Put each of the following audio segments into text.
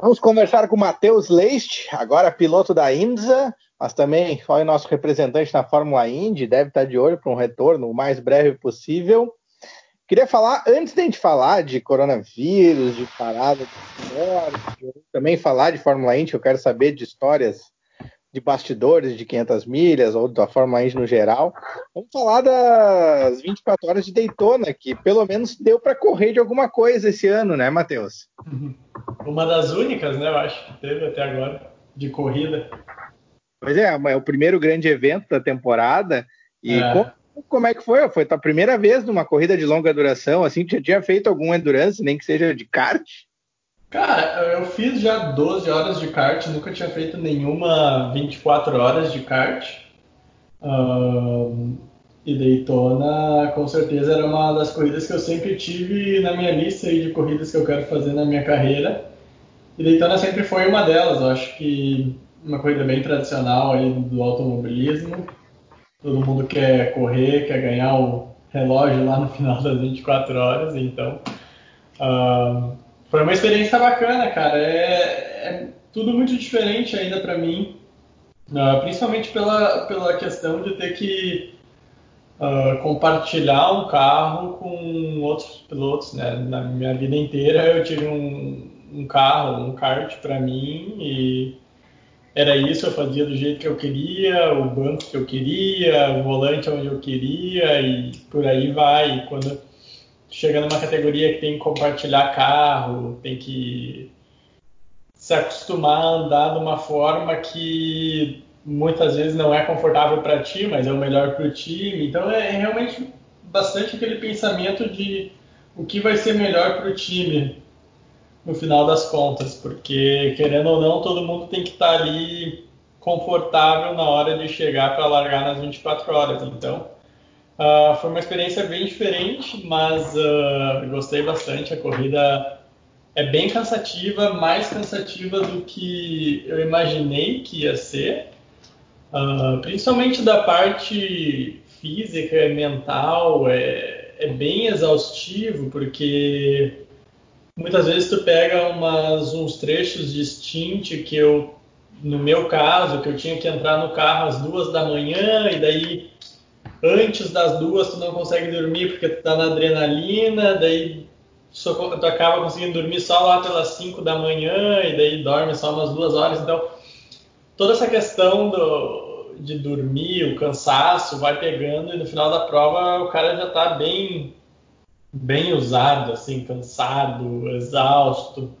Vamos conversar com o Matheus Leist, agora piloto da INSA, mas também foi nosso representante na Fórmula Indy, deve estar de olho para um retorno o mais breve possível. Queria falar, antes de a gente falar de coronavírus, de parada de morte, também falar de Fórmula Indy, eu quero saber de histórias de bastidores de 500 milhas ou da Fórmula Indy no geral. Vamos falar das 24 horas de Daytona, que pelo menos deu para correr de alguma coisa esse ano, né, Matheus? Uma das únicas, né, eu acho, que teve até agora, de corrida. Pois é, é o primeiro grande evento da temporada. E é. como, como, é que foi? Foi a primeira vez numa corrida de longa duração, assim, já tinha feito algum endurance, nem que seja de kart? Cara, eu fiz já 12 horas de kart, nunca tinha feito nenhuma 24 horas de kart. Um, e Daytona, com certeza, era uma das corridas que eu sempre tive na minha lista de corridas que eu quero fazer na minha carreira. E Daytona sempre foi uma delas. Eu acho que uma corrida bem tradicional aí do automobilismo. Todo mundo quer correr, quer ganhar o relógio lá no final das 24 horas, então. Foi uma experiência bacana, cara. É, é tudo muito diferente ainda para mim, uh, principalmente pela, pela questão de ter que uh, compartilhar um carro com outros pilotos. Né? Na minha vida inteira eu tive um, um carro, um kart para mim e era isso, eu fazia do jeito que eu queria, o banco que eu queria, o volante onde eu queria e por aí vai. E quando chega numa categoria que tem que compartilhar carro, tem que se acostumar a andar de uma forma que muitas vezes não é confortável para ti, mas é o melhor para o time. Então é realmente bastante aquele pensamento de o que vai ser melhor para o time no final das contas, porque querendo ou não, todo mundo tem que estar tá ali confortável na hora de chegar para largar nas 24 horas. Então, Uh, foi uma experiência bem diferente, mas uh, gostei bastante. A corrida é bem cansativa, mais cansativa do que eu imaginei que ia ser, uh, principalmente da parte física e mental. É, é bem exaustivo, porque muitas vezes tu pega umas, uns trechos de stint que eu, no meu caso, que eu tinha que entrar no carro às duas da manhã e daí antes das duas tu não consegue dormir porque tu tá na adrenalina, daí tu acaba conseguindo dormir só lá pelas 5 da manhã e daí dorme só umas duas horas. Então, toda essa questão do, de dormir, o cansaço, vai pegando e no final da prova o cara já tá bem, bem usado, assim, cansado, exausto.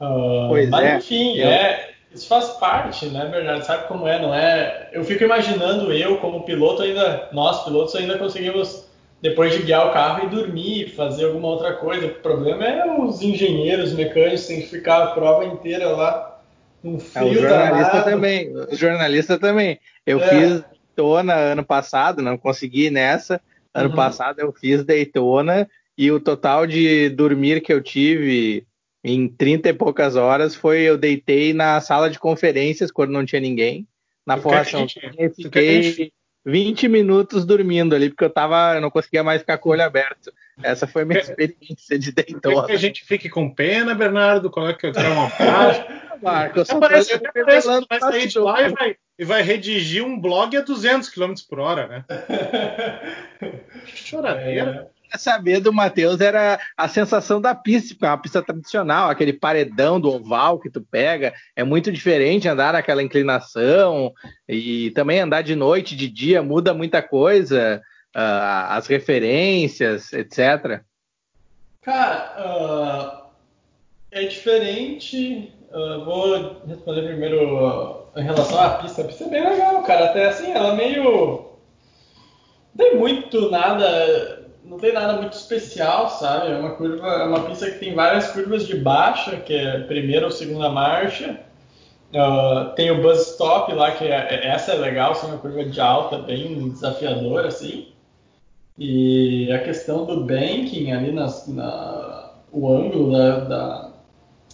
Uh, mas é. enfim, é, isso faz parte, né, Bernardo? Sabe como é, não é? Eu fico imaginando eu, como piloto, ainda, nós pilotos ainda conseguimos, depois de guiar o carro, e dormir, fazer alguma outra coisa. O problema é os engenheiros, mecânicos, tem que ficar a prova inteira lá num frio é, o jornalista danado. também, o jornalista também. Eu é. fiz Daytona ano passado, não consegui nessa. Ano uhum. passado eu fiz Daytona e o total de dormir que eu tive em 30 e poucas horas foi eu deitei na sala de conferências quando não tinha ninguém na formação e fiquei 20 minutos dormindo ali porque eu tava eu não conseguia mais ficar com o olho aberto. Essa foi a minha experiência de Daytona que a gente fique com pena Bernardo? Coloca é uma página Marco, eu só parece, parece vai sair de lá e vai, e vai redigir um blog a 200 km por hora né? Choradeira. É saber do Matheus era a sensação da pista, porque é uma pista tradicional, aquele paredão do oval que tu pega, é muito diferente andar naquela inclinação e também andar de noite, de dia, muda muita coisa, uh, as referências, etc. Cara, uh, é diferente. Uh, vou responder primeiro em relação à pista. A pista é bem legal, cara. Até assim, ela é meio. Não tem muito nada não tem nada muito especial, sabe? É uma curva, é uma pista que tem várias curvas de baixa, que é primeira ou segunda marcha. Uh, tem o bus stop lá, que é, é, essa é legal, assim, uma curva de alta, bem desafiadora, assim. E a questão do banking ali nas, na, o ângulo da, da,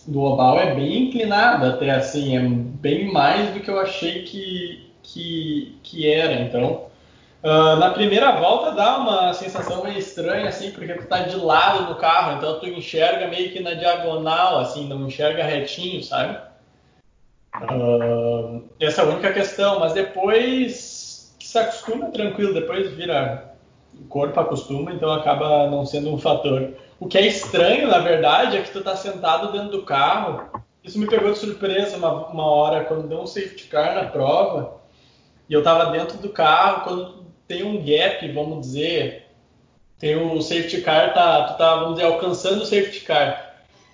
do oval é bem inclinado até assim, é bem mais do que eu achei que, que, que era. Então, Uh, na primeira volta dá uma sensação meio estranha, assim, porque tu tá de lado no carro, então tu enxerga meio que na diagonal, assim, não enxerga retinho, sabe? Uh, essa é a única questão, mas depois se acostuma, tranquilo, depois vira o corpo acostuma, então acaba não sendo um fator. O que é estranho, na verdade, é que tu tá sentado dentro do carro. Isso me pegou de surpresa uma, uma hora quando deu um safety car na prova e eu tava dentro do carro quando tem um gap, vamos dizer, tem o safety car, tá, tu tá, vamos dizer, alcançando o safety car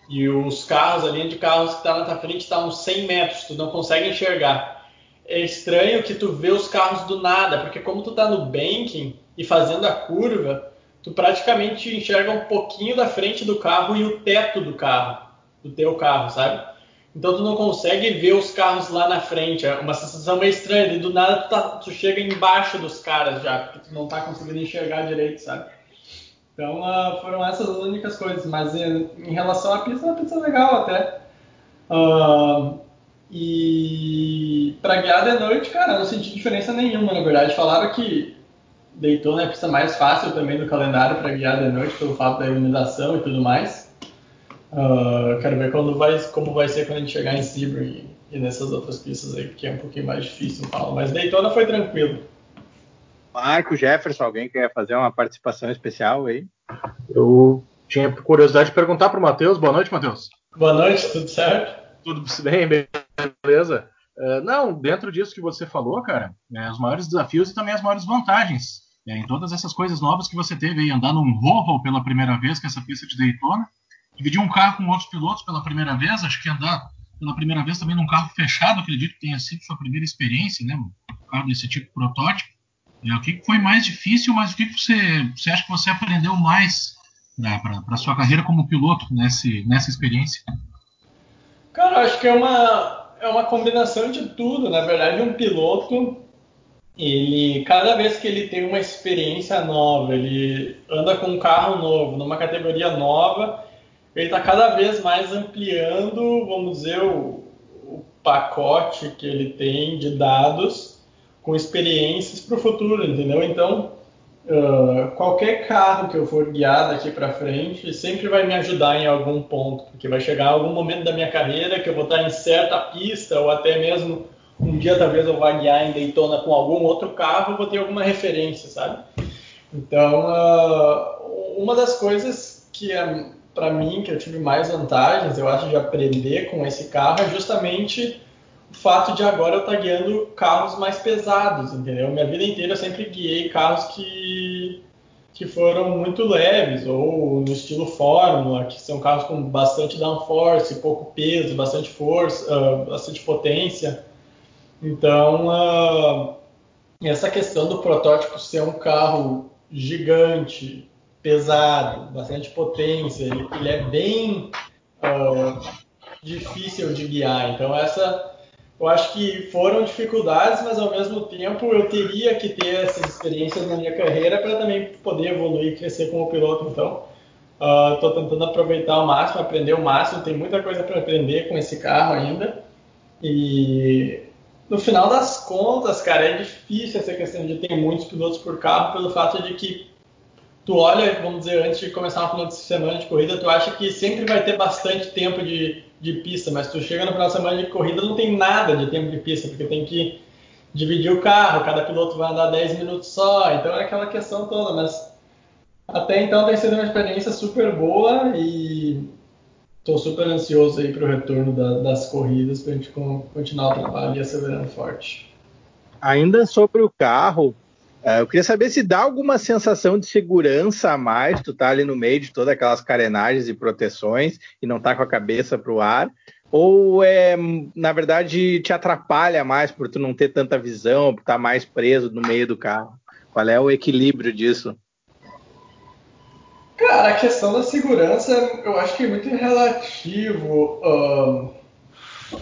e os carros, a linha de carros que tá na tua frente está uns 100 metros, tu não consegue enxergar. É estranho que tu vê os carros do nada, porque como tu tá no banking e fazendo a curva, tu praticamente enxerga um pouquinho da frente do carro e o teto do carro, do teu carro, sabe? Então tu não consegue ver os carros lá na frente, é uma sensação meio estranha, e do nada tu, tá, tu chega embaixo dos caras já, porque tu não tá conseguindo enxergar direito, sabe? Então uh, foram essas as únicas coisas, mas em, em relação à pista, é uma pista legal até. Uh, e para guiar de noite, cara, não senti diferença nenhuma, na verdade. Falaram que Daytona é a pista mais fácil também do calendário para guiar de noite, pelo fato da iluminação e tudo mais. Uh, quero ver quando vai, como vai ser quando a gente chegar em Sebring e, e nessas outras pistas aí, que é um pouquinho mais difícil, falo. Mas Daytona foi tranquilo. Marco, Jefferson, alguém quer fazer uma participação especial aí? Eu tinha curiosidade de perguntar para o Matheus. Boa noite, Matheus. Boa noite, tudo certo? Tudo bem, beleza. Uh, não, dentro disso que você falou, cara, é, os maiores desafios e também as maiores vantagens é, em todas essas coisas novas que você teve aí, andar num Volvo pela primeira vez, que é essa pista de Daytona, dividir um carro com outros pilotos pela primeira vez, acho que andar pela primeira vez também num carro fechado, acredito que tenha sido sua primeira experiência, né, um carro desse tipo protótipo. É, o que foi mais difícil, mas o que você, você acha que você aprendeu mais para a sua carreira como piloto nesse, nessa experiência? Cara, acho que é uma, é uma combinação de tudo. Na verdade, um piloto, ele cada vez que ele tem uma experiência nova, ele anda com um carro novo, numa categoria nova, ele está cada vez mais ampliando, vamos dizer, o, o pacote que ele tem de dados com experiências para o futuro, entendeu? Então, uh, qualquer carro que eu for guiar daqui para frente sempre vai me ajudar em algum ponto, porque vai chegar algum momento da minha carreira que eu vou estar em certa pista ou até mesmo um dia talvez eu vá guiar em Daytona com algum outro carro, eu vou ter alguma referência, sabe? Então, uh, uma das coisas que é para mim que eu tive mais vantagens, eu acho, de aprender com esse carro é justamente o fato de agora eu estar tá guiando carros mais pesados, entendeu? Minha vida inteira eu sempre guiei carros que, que foram muito leves, ou no estilo Fórmula, que são carros com bastante downforce, pouco peso, bastante força, uh, bastante potência. Então, uh, essa questão do protótipo ser um carro gigante, pesado, bastante potência, ele, ele é bem uh, difícil de guiar. Então, essa eu acho que foram dificuldades, mas ao mesmo tempo eu teria que ter essas experiências na minha carreira para também poder evoluir crescer como piloto. Então, estou uh, tentando aproveitar o máximo, aprender o máximo. Tem muita coisa para aprender com esse carro ainda. E no final das contas, cara, é difícil essa questão de ter muitos pilotos por carro pelo fato de que tu olha, vamos dizer, antes de começar uma final de semana de corrida, tu acha que sempre vai ter bastante tempo de de pista, mas tu chega no final de semana de corrida não tem nada de tempo de pista, porque tem que dividir o carro, cada piloto vai andar 10 minutos só, então é aquela questão toda, mas até então tem sido uma experiência super boa e estou super ansioso aí para o retorno da, das corridas para a gente continuar o trabalho e acelerando forte. Ainda sobre o carro, eu queria saber se dá alguma sensação de segurança a mais, tu tá ali no meio de todas aquelas carenagens e proteções e não tá com a cabeça para o ar, ou é, na verdade, te atrapalha mais por tu não ter tanta visão, por estar tá mais preso no meio do carro? Qual é o equilíbrio disso? Cara, a questão da segurança eu acho que é muito relativo. Uh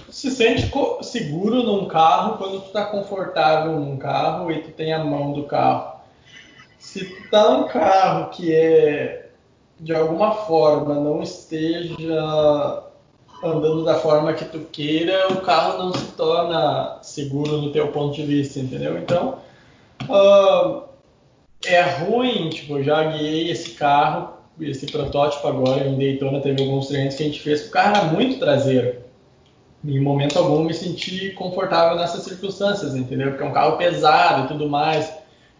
se sente seguro num carro quando tu está confortável num carro e tu tem a mão do carro. Se tu tá num carro que é de alguma forma não esteja andando da forma que tu queira, o carro não se torna seguro no teu ponto de vista, entendeu? Então, uh, é ruim, tipo, eu já guiei esse carro, esse protótipo agora em Daytona, teve alguns treinos que a gente fez, o carro era muito traseiro. Em momento algum me senti confortável nessas circunstâncias, entendeu? Porque é um carro pesado e tudo mais.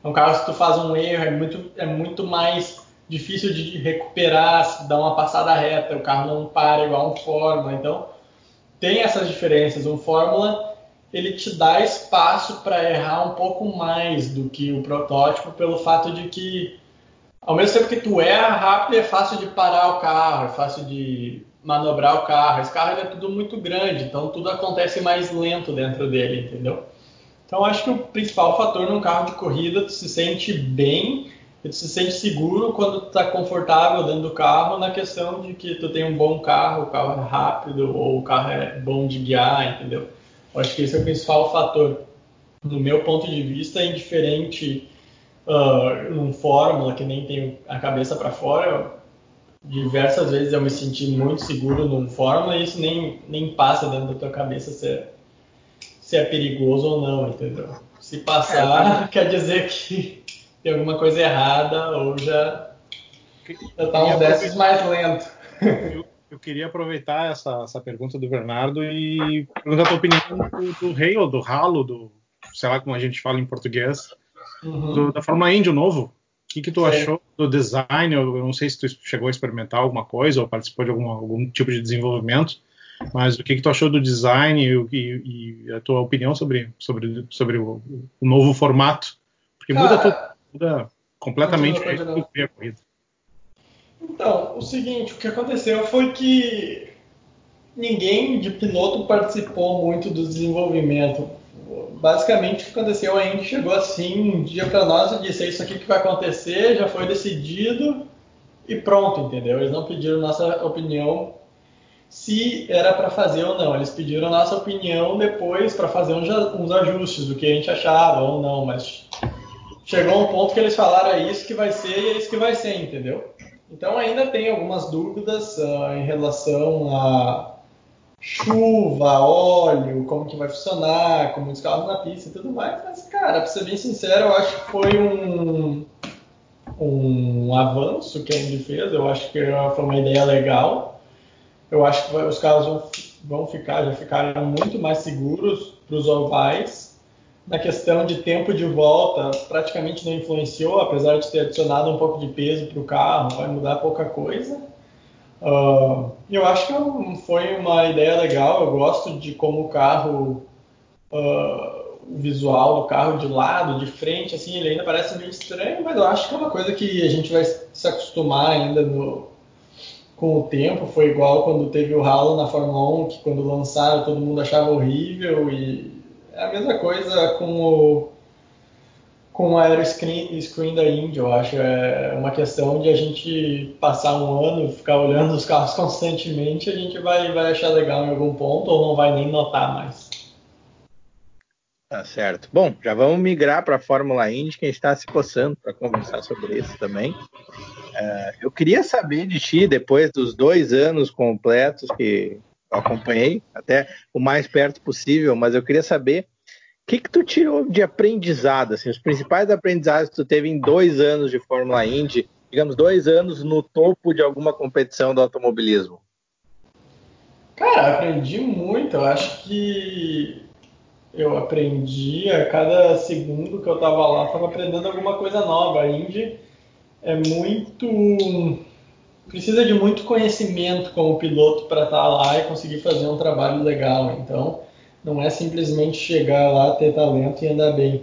É um carro que se tu faz um erro é muito, é muito mais difícil de recuperar, dar uma passada reta, o carro não para igual um Fórmula. Então, tem essas diferenças. Um Fórmula ele te dá espaço para errar um pouco mais do que o protótipo, pelo fato de que, ao mesmo tempo que tu erra rápido, é fácil de parar o carro, é fácil de manobrar o carro. Esse carro é tudo muito grande, então tudo acontece mais lento dentro dele, entendeu? Então acho que o principal fator num carro de corrida, tu se sente bem, tu se sente seguro quando tu está confortável dentro do carro, na questão de que tu tem um bom carro, o carro é rápido ou o carro é bom de guiar, entendeu? Acho que esse é o principal fator. No meu ponto de vista, é indiferente uh, num Fórmula que nem tem a cabeça para fora, diversas vezes eu me senti muito seguro num Fórmula e isso nem, nem passa dentro da tua cabeça se é, se é perigoso ou não, entendeu? Se passar, é, quer dizer que tem alguma coisa errada ou já, já tá uns desses mais lento. eu queria aproveitar essa, essa pergunta do Bernardo e perguntar a tua opinião do, do rei ou do ralo, do, sei lá como a gente fala em português, uhum. do, da Fórmula Indy, o novo. O que, que tu Sim. achou do design? Eu, não sei se tu chegou a experimentar alguma coisa ou participou de algum, algum tipo de desenvolvimento, mas o que, que tu achou do design e, e, e a tua opinião sobre, sobre, sobre o, o novo formato? Porque muda, tudo, muda completamente o que é a corrida. Então, o seguinte, o que aconteceu foi que ninguém de piloto participou muito do desenvolvimento. Basicamente, o que aconteceu, a Indy chegou assim um dia para nós e disse: é Isso aqui que vai acontecer, já foi decidido e pronto, entendeu? Eles não pediram nossa opinião se era para fazer ou não. Eles pediram nossa opinião depois para fazer uns ajustes do que a gente achava ou não, mas chegou um ponto que eles falaram: É isso que vai ser e é isso que vai ser, entendeu? Então ainda tem algumas dúvidas uh, em relação a chuva, óleo, como que vai funcionar, com muitos carros na pista e tudo mais. Mas, cara, para ser bem sincero, eu acho que foi um, um avanço que a Indy fez. Eu acho que foi uma ideia legal. Eu acho que os carros vão, vão ficar, já ficaram muito mais seguros para os ovais na questão de tempo de volta, praticamente não influenciou, apesar de ter adicionado um pouco de peso para o carro, vai mudar pouca coisa. Uh, eu acho que foi uma ideia legal, eu gosto de como o carro, uh, o visual do carro de lado, de frente, assim, ele ainda parece meio estranho, mas eu acho que é uma coisa que a gente vai se acostumar ainda no, com o tempo. Foi igual quando teve o Halo na Fórmula 1, que quando lançaram todo mundo achava horrível e é a mesma coisa com o com o aeroscreen screen da Indy, eu acho. É uma questão de a gente passar um ano, ficar olhando os carros constantemente, a gente vai, vai achar legal em algum ponto ou não vai nem notar mais. Tá certo. Bom, já vamos migrar para a Fórmula Indy, que a gente está se coçando para conversar sobre isso também. Uh, eu queria saber de ti, depois dos dois anos completos que acompanhei até o mais perto possível, mas eu queria saber que, que tu tirou de aprendizado, assim, os principais aprendizados que tu teve em dois anos de Fórmula Indy, digamos, dois anos no topo de alguma competição do automobilismo? Cara, aprendi muito. Eu acho que eu aprendi a cada segundo que eu estava lá, estava aprendendo alguma coisa nova. A Indy é muito precisa de muito conhecimento como piloto para estar tá lá e conseguir fazer um trabalho legal. Então, não é simplesmente chegar lá, ter talento e andar bem.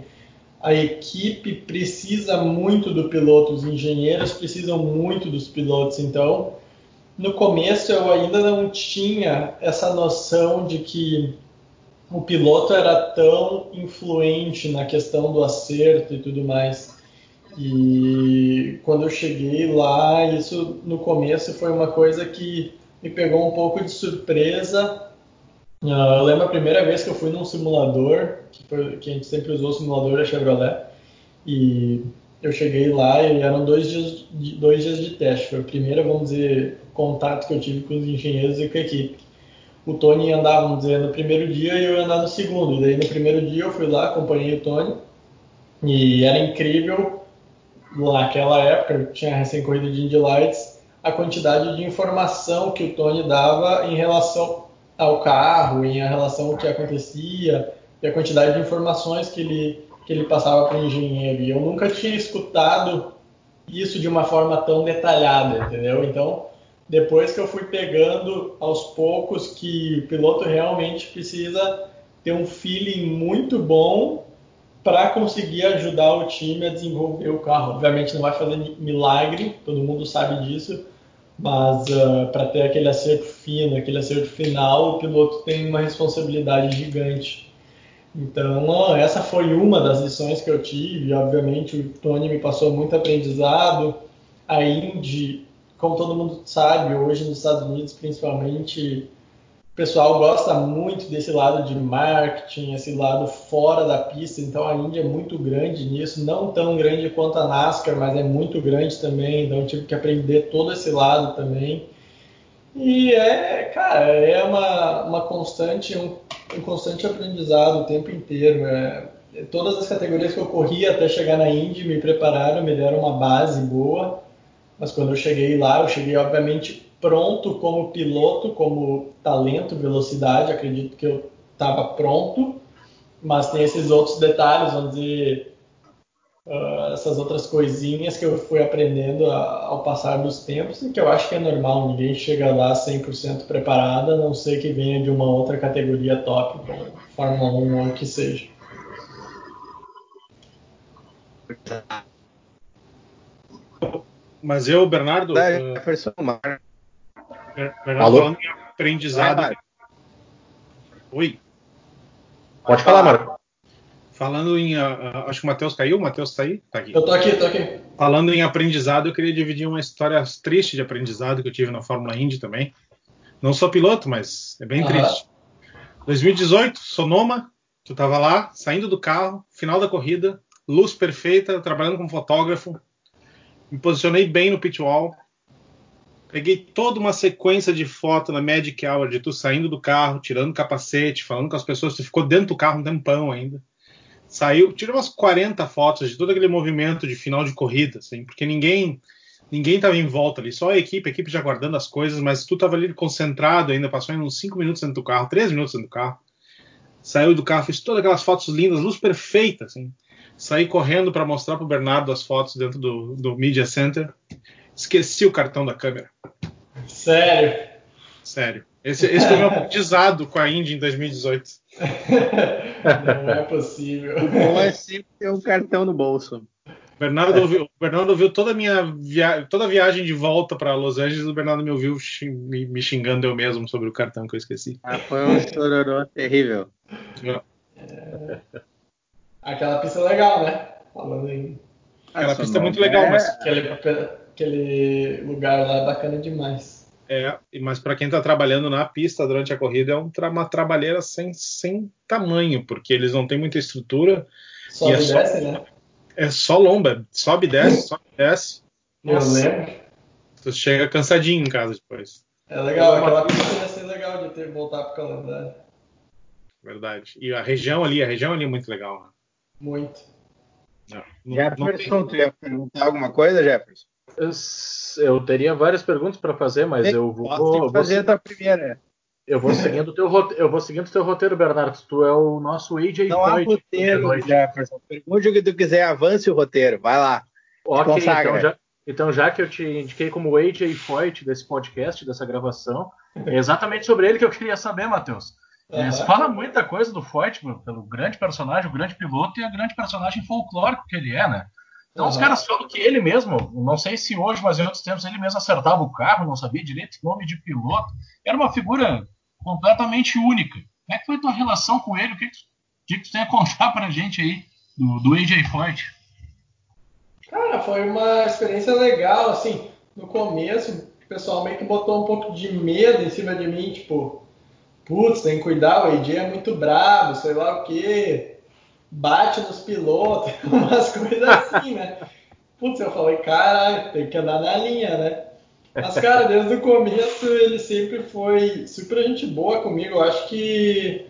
A equipe precisa muito do piloto, os engenheiros precisam muito dos pilotos. Então, no começo eu ainda não tinha essa noção de que o piloto era tão influente na questão do acerto e tudo mais. E quando eu cheguei lá, isso no começo foi uma coisa que me pegou um pouco de surpresa. Uh, eu lembro a primeira vez que eu fui num simulador, que, foi, que a gente sempre usou o simulador da Chevrolet, e eu cheguei lá e eram dois dias, dois dias de teste. Foi o primeiro, vamos dizer, contato que eu tive com os engenheiros e com a equipe. O Tony andava, vamos dizer, no primeiro dia e eu ia andar no segundo. E daí no primeiro dia eu fui lá, acompanhei o Tony, e era incrível naquela época, tinha recém corrido de Indy Lights, a quantidade de informação que o Tony dava em relação ao carro, em relação ao que acontecia, e a quantidade de informações que ele, que ele passava para o engenheiro. E eu nunca tinha escutado isso de uma forma tão detalhada, entendeu? Então, depois que eu fui pegando aos poucos que o piloto realmente precisa ter um feeling muito bom para conseguir ajudar o time a desenvolver o carro. Obviamente não vai fazer milagre, todo mundo sabe disso, mas uh, ah, para ter aquele acerto fino, aquele acerto final, o piloto tem uma responsabilidade gigante. Então, essa foi uma das lições que eu tive. Obviamente, o Tony me passou muito aprendizado. A Indy, como todo mundo sabe, hoje nos Estados Unidos, principalmente, pessoal gosta muito desse lado de marketing, esse lado fora da pista. Então, a Indy é muito grande nisso, não tão grande quanto a NASCAR, mas é muito grande também. Então, tive que aprender todo esse lado também. E é, cara, é uma, uma constante, um, um constante aprendizado o tempo inteiro. É, todas as categorias que eu corri até chegar na Indy me prepararam, me deram uma base boa. Mas quando eu cheguei lá, eu cheguei obviamente pronto como piloto, como talento, velocidade. Acredito que eu estava pronto, mas tem esses outros detalhes, vamos dizer, uh, essas outras coisinhas que eu fui aprendendo a, ao passar dos tempos e que eu acho que é normal, ninguém chega lá 100% preparado, a não ser que venha de uma outra categoria top, como Fórmula 1 ou o que seja. Mas eu, Bernardo. É, uh, Bernardo Alô? falando em aprendizado. Oi. Pode falar, Marco. Falando em. Uh, acho que o Matheus caiu. O Matheus tá aí? Tá aqui. Eu tô aqui, tô aqui. Falando em aprendizado, eu queria dividir uma história triste de aprendizado que eu tive na Fórmula Indy também. Não sou piloto, mas é bem uhum. triste. 2018, Sonoma, tu tava lá, saindo do carro, final da corrida, luz perfeita, trabalhando como fotógrafo. Me posicionei bem no pit wall. Peguei toda uma sequência de foto na Magic Hour de tu saindo do carro, tirando o capacete, falando com as pessoas, tu ficou dentro do carro um tempão ainda saiu, tirou umas 40 fotos de todo aquele movimento de final de corrida, assim, porque ninguém ninguém estava em volta ali, só a equipe, a equipe já guardando as coisas, mas tu estava ali concentrado ainda, passou uns 5 minutos dentro do carro, 3 minutos dentro do carro. Saiu do carro, fez todas aquelas fotos lindas, luz perfeita, assim. Saí correndo para mostrar pro Bernardo as fotos dentro do, do Media Center. Esqueci o cartão da câmera. Sério? Sério. Esse, esse foi meu aprendizado com a Indy em 2018. Não é possível. O bom é sempre ter um cartão no bolso. Bernardo ouviu, o Bernardo ouviu toda a minha via, toda a viagem de volta para Los Angeles. O Bernardo me ouviu me, me, xingando eu mesmo sobre o cartão que eu esqueci. Ah, foi um chororô terrível. É... Aquela pista é legal, né? Falando em. Aquela pista é muito legal, é... mas. Aquele, aquele lugar lá é bacana demais. É, mas para quem está trabalhando na pista durante a corrida é uma trabalheira sem, sem tamanho, porque eles não têm muita estrutura. Sobe e é e só, desce, né? É só lomba, sobe e desce, sobe e desce. Nossa, Eu lembro. Tu chega cansadinho em casa depois. É legal, aquela pista ia ser legal de ter voltar pro calendário. Verdade. E a região ali, a região ali é muito legal. Né? Muito. Não, não, Jefferson, não tem... tu ia perguntar alguma coisa, Jefferson? Eu teria várias perguntas para fazer, mas eu vou. Posso fazer vou, a primeira. Eu vou seguindo teu roteiro, eu vou seguindo teu roteiro, Bernardo. Tu é o nosso AJ Não há roteiro, Jefferson. Pergunte o que tu quiser, avance o roteiro. Vai lá. Ok, então já, então já que eu te indiquei como AJ Foyt desse podcast, dessa gravação, é exatamente sobre ele que eu queria saber, Matheus. Uhum. Você fala muita coisa do Foyt, pelo grande personagem, o grande piloto e a grande personagem folclórico que ele é, né? Então uhum. os caras falam que ele mesmo, não sei se hoje, mas em outros tempos, ele mesmo acertava o carro, não sabia direito o nome de piloto. Era uma figura completamente única. Como é que foi a tua relação com ele? O que, que, tu tem a contar pra gente aí do, do AJ Forte? Cara, foi uma experiência legal, assim, no começo o pessoal meio que botou um pouco de medo em cima de mim, tipo, putz, tem que cuidar, o AJ é muito brabo, sei lá o quê bate nos pilotos, umas coisas assim, né? Putz, eu falei, caralho, tem que andar na linha, né? Mas, cara, desde o começo ele sempre foi super gente boa comigo. Eu acho que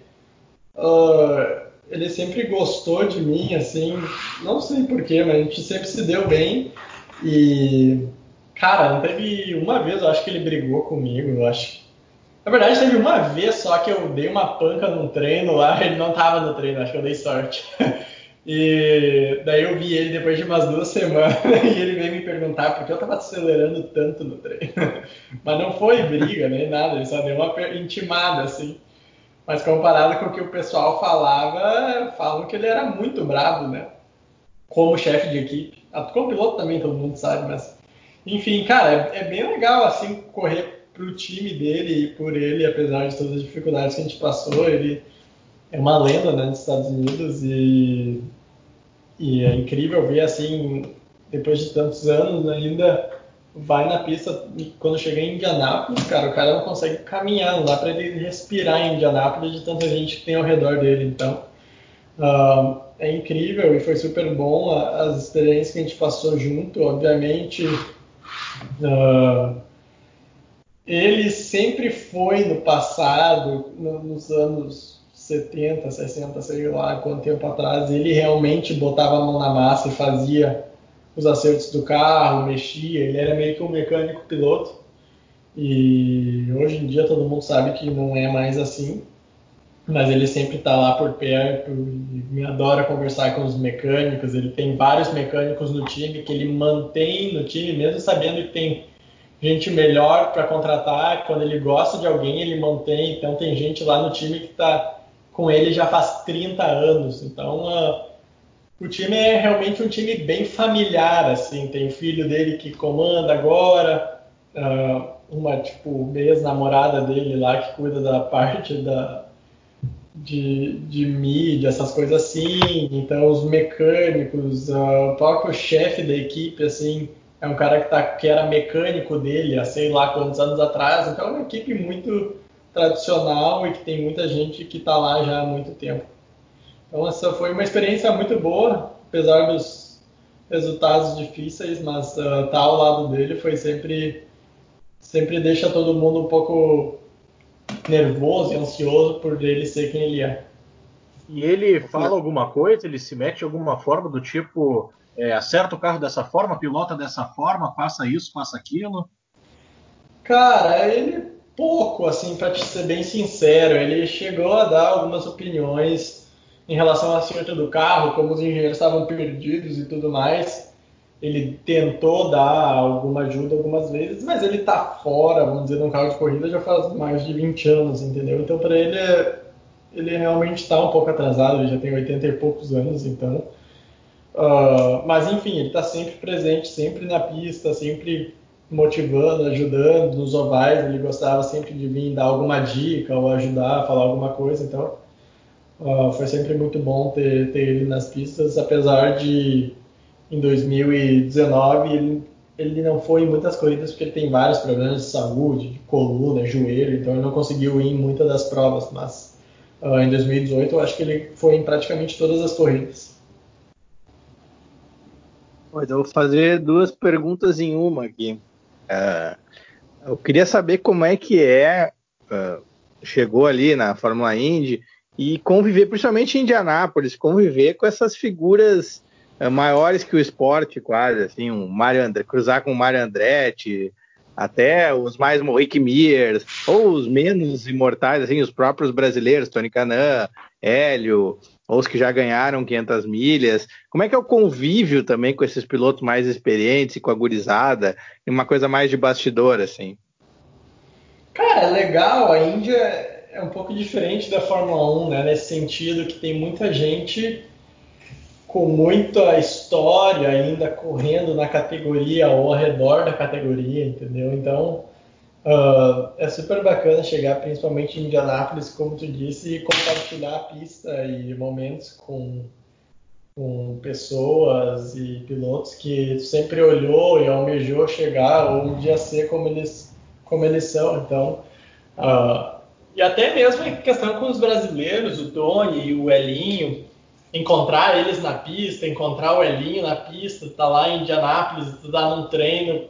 uh, ele sempre gostou de mim, assim, não sei porquê, mas a gente sempre se deu bem. E, cara, não teve uma vez, eu acho que ele brigou comigo, eu acho. Na verdade, teve uma vez só que eu dei uma panca no treino lá, ele não tava no treino, acho que eu dei sorte. E daí eu vi ele depois de umas duas semanas e ele veio me perguntar por que eu tava acelerando tanto no treino. Mas não foi briga nem nada, ele só deu uma intimada assim. Mas comparado com o que o pessoal falava, falam que ele era muito bravo, né? Como chefe de equipe. Ah, como piloto também, todo mundo sabe, mas. Enfim, cara, é, é bem legal assim correr pro time dele e por ele, apesar de todas as dificuldades que a gente passou. Ele é uma lenda né, nos Estados Unidos e, e é incrível ver assim, depois de tantos anos ainda vai na pista quando chega em Indianápolis, cara, o cara não consegue caminhar, não dá para ele respirar em Indianápolis de tanta gente que tem ao redor dele. Então, uh, é incrível e foi super bom as experiências que a gente passou junto. Obviamente, uh, ele sempre foi no passado, no, nos anos 70, 60, sei lá quanto tempo atrás, ele realmente botava a mão na massa e fazia os acertos do carro, mexia, ele era meio que um mecânico piloto. E hoje em dia todo mundo sabe que não é mais assim, mas ele sempre está lá por perto e adora conversar com os mecânicos. Ele tem vários mecânicos no time que ele mantém no time, mesmo sabendo que tem gente melhor para contratar. Quando ele gosta de alguém, ele mantém. Então tem gente lá no time que está com ele já faz 30 anos. Então uh, o time é realmente um time bem familiar, assim, tem o filho dele que comanda agora, uh, uma, tipo, ex-namorada dele lá que cuida da parte da, de, de mídia, essas coisas assim, então os mecânicos, uh, o próprio chefe da equipe, assim, é um cara que, tá, que era mecânico dele há sei lá quantos anos atrás, então é uma equipe muito tradicional e que tem muita gente que está lá já há muito tempo. Então essa foi uma experiência muito boa, apesar dos resultados difíceis, mas uh, estar tá ao lado dele foi sempre sempre deixa todo mundo um pouco nervoso e ansioso por ele ser quem ele é. E ele fala alguma coisa, ele se mete de alguma forma do tipo, é, acerta o carro dessa forma, pilota dessa forma, faça isso, faça aquilo? Cara, ele pouco, assim, para te ser bem sincero, ele chegou a dar algumas opiniões em relação ao acerto do carro, como os engenheiros estavam perdidos e tudo mais, ele tentou dar alguma ajuda algumas vezes, mas ele está fora, vamos dizer, num carro de corrida já faz mais de 20 anos, entendeu? Então, para ele, ele realmente está um pouco atrasado, ele já tem 80 e poucos anos, então. Uh, mas, enfim, ele está sempre presente, sempre na pista, sempre motivando, ajudando nos ovais. Ele gostava sempre de vir dar alguma dica ou ajudar, falar alguma coisa, então Uh, foi sempre muito bom ter, ter ele nas pistas, apesar de em 2019 ele, ele não foi em muitas corridas porque ele tem vários problemas de saúde, de coluna, joelho, então ele não conseguiu ir em muitas das provas, mas uh, em 2018 eu acho que ele foi em praticamente todas as corridas. Pois eu vou fazer duas perguntas em uma aqui. Uh, eu queria saber como é que é, uh, chegou ali na Fórmula Indy, e conviver, principalmente em Indianápolis, conviver com essas figuras é, maiores que o esporte, quase, assim, um Mario André, cruzar com o Mário Andretti, até os mais Rick Mears, ou os menos imortais, assim, os próprios brasileiros, Tony Canan, Hélio, ou os que já ganharam 500 milhas. Como é que é o convívio também com esses pilotos mais experientes e com a gurizada, e uma coisa mais de bastidor, assim? Cara, é legal, a Índia é um pouco diferente da Fórmula 1, né? Nesse sentido que tem muita gente com muita história ainda correndo na categoria ou ao redor da categoria, entendeu? Então uh, é super bacana chegar, principalmente em Indianápolis, como tu disse, e compartilhar a pista e momentos com, com pessoas e pilotos que sempre olhou e almejou chegar ou um dia ser como eles, como eles são. Então uh, e até mesmo em questão com os brasileiros, o Tony e o Elinho, encontrar eles na pista, encontrar o Elinho na pista, tá lá em Indianápolis, tu tá num treino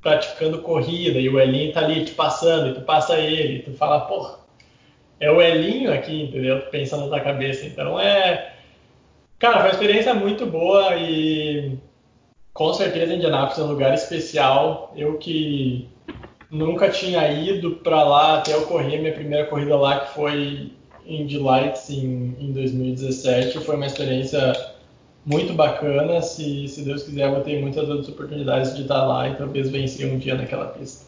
praticando corrida e o Elinho tá ali te passando e tu passa ele, tu fala, porra, é o Elinho aqui, entendeu? Pensando na cabeça. Então é. Cara, foi uma experiência muito boa e com certeza Indianápolis é um lugar especial. Eu que nunca tinha ido para lá até eu correr minha primeira corrida lá, que foi Indy Lights em, em 2017. Foi uma experiência muito bacana. Se, se Deus quiser, eu vou ter muitas outras oportunidades de estar lá e talvez vencer um dia naquela pista.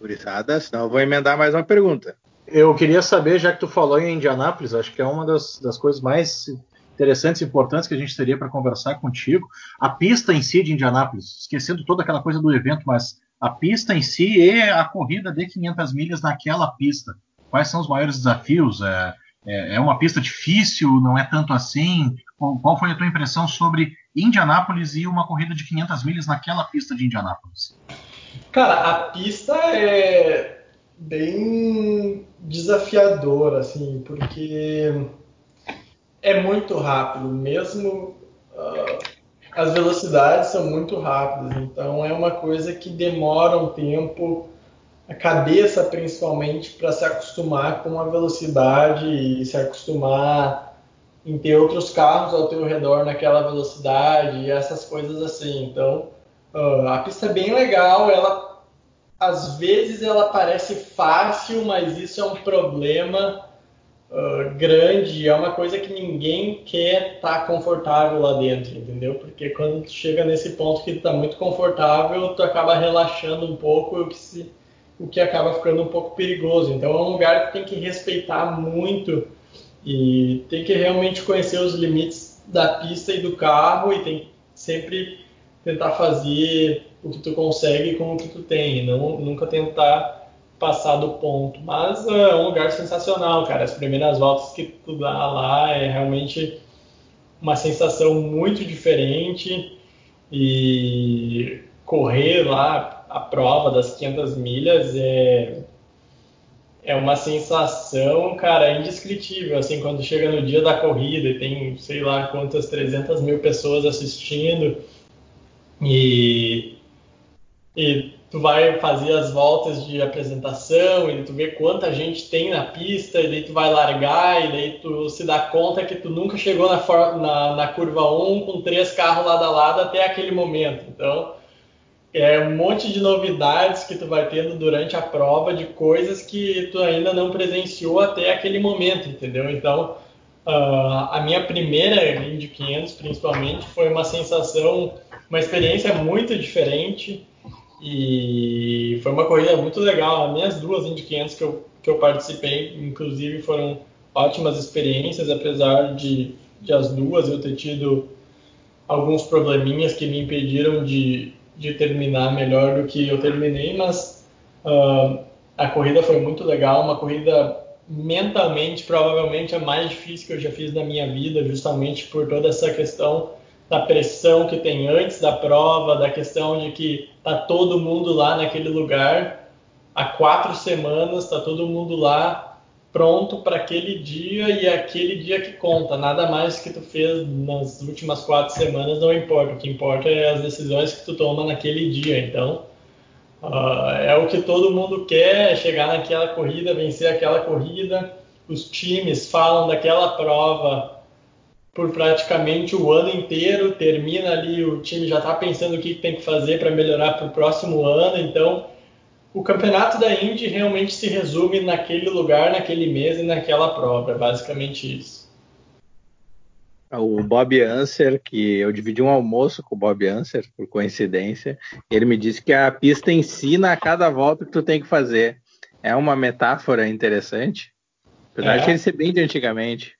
Gurizada, senão eu vou emendar mais uma pergunta. Eu queria saber, já que tu falou em Indianápolis, acho que é uma das, das coisas mais interessantes e importantes que a gente teria para conversar contigo. A pista em si de Indianápolis, esquecendo toda aquela coisa do evento, mas a pista em si e a corrida de 500 milhas naquela pista. Quais são os maiores desafios? É, é, é uma pista difícil? Não é tanto assim? Qual, qual, foi a tua impressão sobre Indianápolis e uma corrida de 500 milhas naquela pista de Indianápolis? Cara, a pista é bem desafiadora, assim, porque é muito rápido, mesmo uh, as velocidades são muito rápidas, então é uma coisa que demora um tempo, a cabeça principalmente, para se acostumar com a velocidade e se acostumar em ter outros carros ao teu redor naquela velocidade e essas coisas assim. Então, uh, a pista é bem legal, ela às vezes ela parece fácil, mas isso é um problema uh, grande, é uma coisa que ninguém quer estar tá confortável lá dentro, entendeu? Porque quando tu chega nesse ponto que tu tá muito confortável, tu acaba relaxando um pouco, o que, se, o que acaba ficando um pouco perigoso. Então é um lugar que tem que respeitar muito e tem que realmente conhecer os limites da pista e do carro e tem que sempre tentar fazer o que tu consegue com o que tu tem, não nunca tentar passar do ponto. Mas é um lugar sensacional, cara. As primeiras voltas que tu dá lá é realmente uma sensação muito diferente e correr lá a prova das 500 milhas é é uma sensação, cara, indescritível, assim, quando chega no dia da corrida e tem, sei lá, quantas 300 mil pessoas assistindo e, e tu vai fazer as voltas de apresentação e tu vê quanta gente tem na pista e daí tu vai largar e daí tu se dá conta que tu nunca chegou na, na, na curva 1 com três carros lado a lado até aquele momento. Então, é um monte de novidades que tu vai tendo durante a prova de coisas que tu ainda não presenciou até aquele momento, entendeu? Então, uh, a minha primeira Indy 500, principalmente, foi uma sensação, uma experiência muito diferente e foi uma corrida muito legal. As minhas duas Indy 500 que eu, que eu participei, inclusive, foram ótimas experiências, apesar de, de as duas eu ter tido alguns probleminhas que me impediram de, de terminar melhor do que eu terminei, mas uh, a corrida foi muito legal, uma corrida mentalmente provavelmente a mais difícil que eu já fiz na minha vida, justamente por toda essa questão da pressão que tem antes da prova, da questão de que tá todo mundo lá naquele lugar há quatro semanas, tá todo mundo lá pronto para aquele dia e é aquele dia que conta. Nada mais que tu fez nas últimas quatro semanas não importa. O que importa é as decisões que tu toma naquele dia. Então uh, é o que todo mundo quer, é chegar naquela corrida, vencer aquela corrida. Os times falam daquela prova por praticamente o ano inteiro, termina ali, o time já está pensando o que tem que fazer para melhorar para o próximo ano, então o campeonato da Indy realmente se resume naquele lugar, naquele mês e naquela prova, é basicamente isso. O Bob Anser, que eu dividi um almoço com o Bob Anser, por coincidência, ele me disse que a pista ensina a cada volta que tu tem que fazer. É uma metáfora interessante, apesar é. de ele ser bem de antigamente.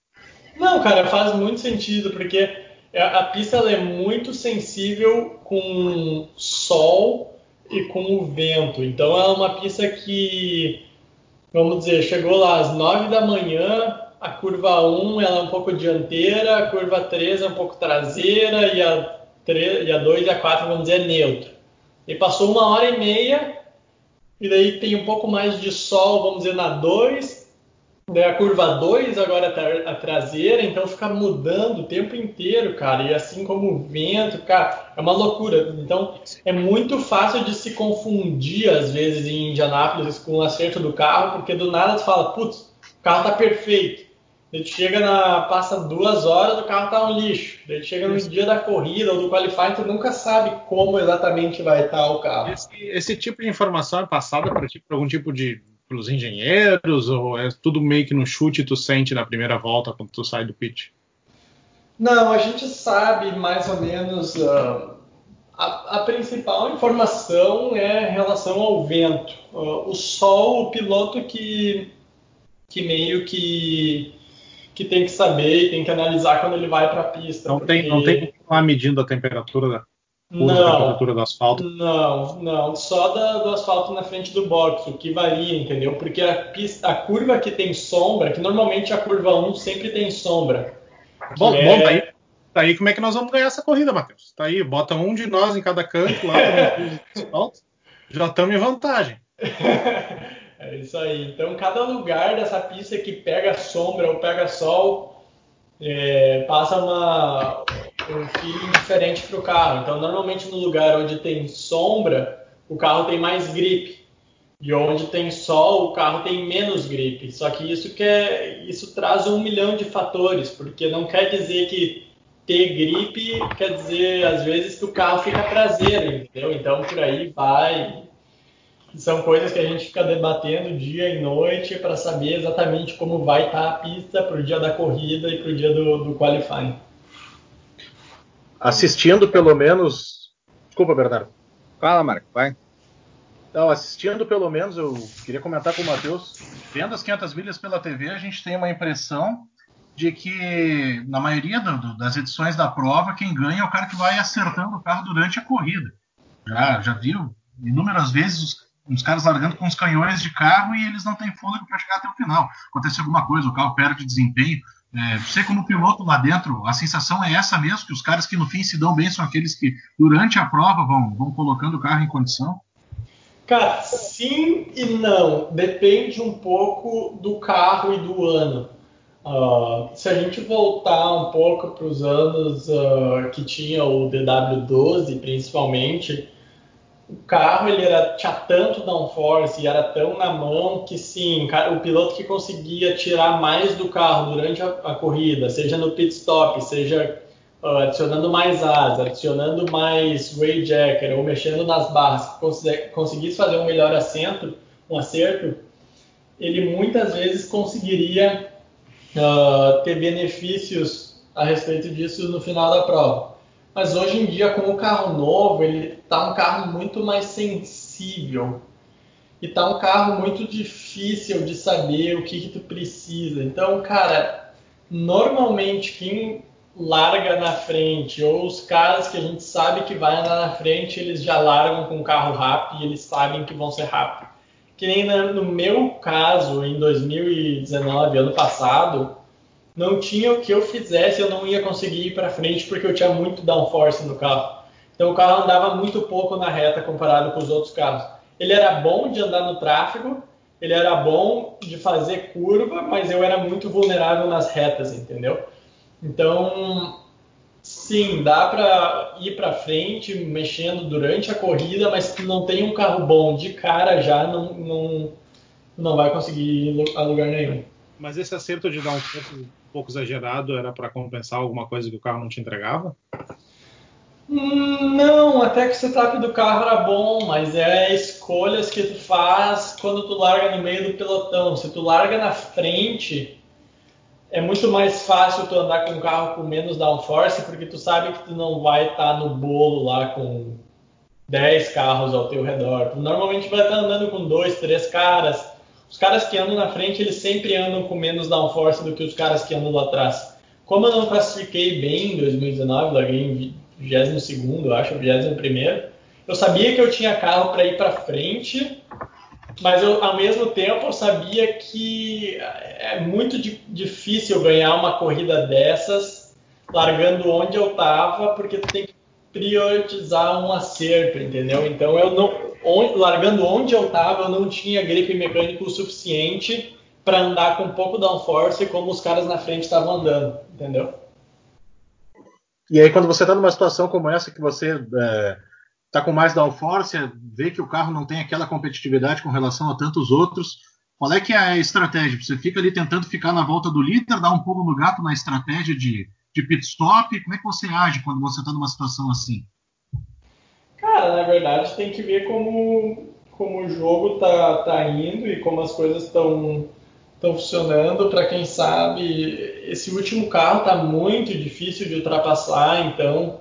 Não, cara, faz muito sentido, porque a pista é muito sensível com sol e com o vento. Então é uma pista que, vamos dizer, chegou lá às 9 da manhã, a curva 1 ela é um pouco dianteira, a curva 3 é um pouco traseira e a, 3, e a 2 e a 4, vamos dizer, é neutro. E passou uma hora e meia, e daí tem um pouco mais de sol, vamos dizer, na 2, Daí a curva 2 agora tá a traseira, então fica mudando o tempo inteiro, cara. E assim como o vento, cara, é uma loucura. Então é muito fácil de se confundir, às vezes, em Indianápolis com o acerto do carro, porque do nada tu fala, putz, o carro tá perfeito. Daí chega na. passa duas horas, o carro tá um lixo. Daí chega no dia da corrida ou do qualifying, tu nunca sabe como exatamente vai estar o carro. Esse, esse tipo de informação é passada para ti por algum tipo de pelos engenheiros ou é tudo meio que no chute tu sente na primeira volta quando tu sai do pit? Não, a gente sabe mais ou menos uh, a, a, principal informação é em relação ao vento. Uh, o sol, o piloto que, que meio que que tem que saber e tem que analisar quando ele vai para a pista. Não porque... tem, não tem como estar medindo a temperatura da, não, a temperatura do asfalto? Não, não, só da, do asfalto na frente do box, o que varia, entendeu? Porque a, pista, a curva que tem sombra, que normalmente a curva 1 sempre tem sombra. Bom, é... bom tá, aí, tá aí como é que nós vamos ganhar essa corrida, Matheus? Tá aí, bota um de nós em cada canto lá, asfalto, já estamos em vantagem. é isso aí. Então, cada lugar dessa pista que pega sombra ou pega sol, é, passa uma, um feeling diferente para o carro. Então, normalmente no lugar onde tem sombra, o carro tem mais grip. E onde tem sol, o carro tem menos grip. Só que isso, quer, isso traz um milhão de fatores, porque não quer dizer que ter gripe quer dizer, às vezes, que o carro fica traseiro, entendeu? Então, por aí vai. São coisas que a gente fica debatendo dia e noite para saber exatamente como vai estar a pista para o dia da corrida e para o dia do, do qualifying assistindo pelo menos. Desculpa, Bernardo. Fala, Marco, vai. Então, assistindo pelo menos, eu queria comentar com o Matheus. Vendo as 500 milhas pela TV, a gente tem uma impressão de que, na maioria do, do, das edições da prova, quem ganha é o cara que vai acertando o carro durante a corrida. Já, já viu inúmeras vezes os, os caras largando com os canhões de carro e eles não têm fôlego para chegar até o final. Acontece alguma coisa, o carro perde desempenho. É, você como piloto lá dentro, a sensação é essa mesmo, que os caras que no fim se dão bem são aqueles que durante a prova vão, vão colocando o carro em condição? Cara, sim e não. Depende um pouco do carro e do ano. Uh, se a gente voltar um pouco para os anos uh, que tinha o DW12, principalmente, o carro ele era tinha tanto downforce e era tão na mão que sim, o piloto que conseguia tirar mais do carro durante a, a corrida, seja no pit stop, seja uh, adicionando mais asa, adicionando mais jacker ou mexendo nas barras, que conseguisse fazer um melhor assento, um acerto, ele muitas vezes conseguiria uh, ter benefícios a respeito disso no final da prova. Mas hoje em dia, com o carro novo, ele tá um carro muito mais sensível. E tá um carro muito difícil de saber o que, que tu precisa. Então, cara, normalmente quem larga na frente, ou os caras que a gente sabe que vai andar na frente, eles já largam com o carro rápido e eles sabem que vão ser rápidos. Que nem no meu caso, em 2019, ano passado, não tinha o que eu fizesse, eu não ia conseguir ir para frente porque eu tinha muito downforce no carro. Então o carro andava muito pouco na reta comparado com os outros carros. Ele era bom de andar no tráfego, ele era bom de fazer curva, mas eu era muito vulnerável nas retas, entendeu? Então, sim, dá para ir para frente mexendo durante a corrida, mas se não tem um carro bom de cara já, não, não, não vai conseguir ir a lugar nenhum. Mas esse acerto de um pouco, exagerado era para compensar alguma coisa que o carro não te entregava? Não, até que o setup do carro era bom, mas é escolhas que tu faz quando tu larga no meio do pelotão. Se tu larga na frente, é muito mais fácil tu andar com um carro com menos downforce, porque tu sabe que tu não vai estar tá no bolo lá com 10 carros ao teu redor. Tu normalmente vai estar tá andando com dois, três caras. Os caras que andam na frente, eles sempre andam com menos downforce do que os caras que andam lá atrás. Como eu não classifiquei bem em 2019, larguei em 22 acho, 21 eu sabia que eu tinha carro para ir para frente, mas eu, ao mesmo tempo eu sabia que é muito di difícil ganhar uma corrida dessas largando onde eu estava, porque tu tem que priorizar um acerto, entendeu? Então eu não, largando onde eu estava, eu não tinha gripe mecânico suficiente para andar com um pouco downforce como os caras na frente estavam andando, entendeu? E aí quando você está numa situação como essa que você é, tá com mais downforce, vê que o carro não tem aquela competitividade com relação a tantos outros, qual é que é a estratégia? Você fica ali tentando ficar na volta do líder, dar um pulo no gato na estratégia de, de pit stop? Como é que você age quando você está numa situação assim? Cara, na verdade tem que ver como, como o jogo tá, tá indo e como as coisas estão funcionando. Para quem sabe, esse último carro está muito difícil de ultrapassar, então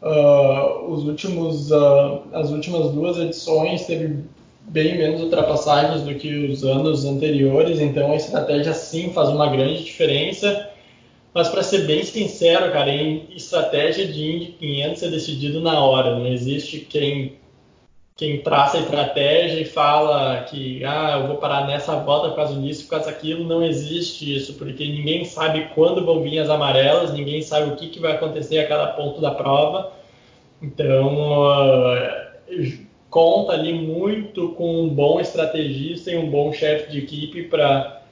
uh, os últimos, uh, as últimas duas edições teve bem menos ultrapassagens do que os anos anteriores, então a estratégia sim faz uma grande diferença. Mas para ser bem sincero, cara, em estratégia de Indy 500 é decidido na hora. Não existe quem quem traça a estratégia e fala que ah, eu vou parar nessa volta por causa disso, por causa daquilo, não existe isso, porque ninguém sabe quando vão vir as amarelas, ninguém sabe o que, que vai acontecer a cada ponto da prova. Então, uh, conta ali muito com um bom estrategista e um bom chefe de equipe para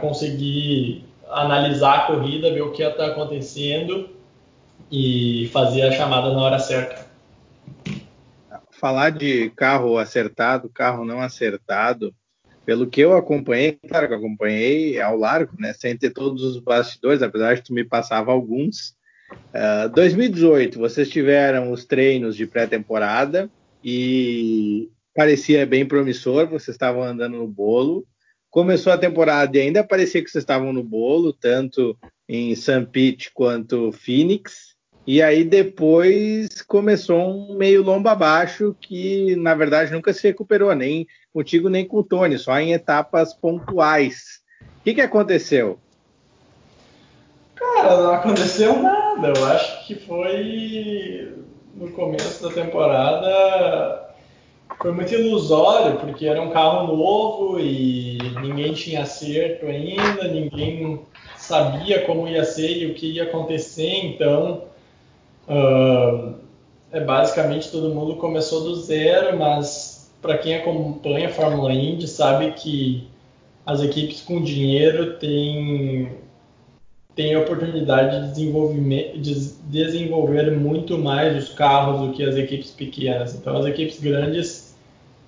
conseguir analisar a corrida, ver o que está acontecendo e fazer a chamada na hora certa falar de carro acertado, carro não acertado, pelo que eu acompanhei, claro que acompanhei ao largo, né, sem ter todos os bastidores, apesar de tu me passava alguns. Uh, ah, 2018, vocês tiveram os treinos de pré-temporada e parecia bem promissor, vocês estavam andando no bolo. Começou a temporada e ainda parecia que vocês estavam no bolo, tanto em St. Pete quanto Phoenix. E aí depois começou um meio lomba abaixo que, na verdade, nunca se recuperou, nem contigo nem com o Tony, só em etapas pontuais. O que, que aconteceu? Cara, não aconteceu nada. Eu acho que foi no começo da temporada foi muito ilusório, porque era um carro novo e ninguém tinha acerto ainda, ninguém sabia como ia ser e o que ia acontecer, então Uh, é basicamente todo mundo começou do zero, mas para quem acompanha a Fórmula Indy sabe que as equipes com dinheiro têm, têm a oportunidade de, de desenvolver muito mais os carros do que as equipes pequenas. Então as equipes grandes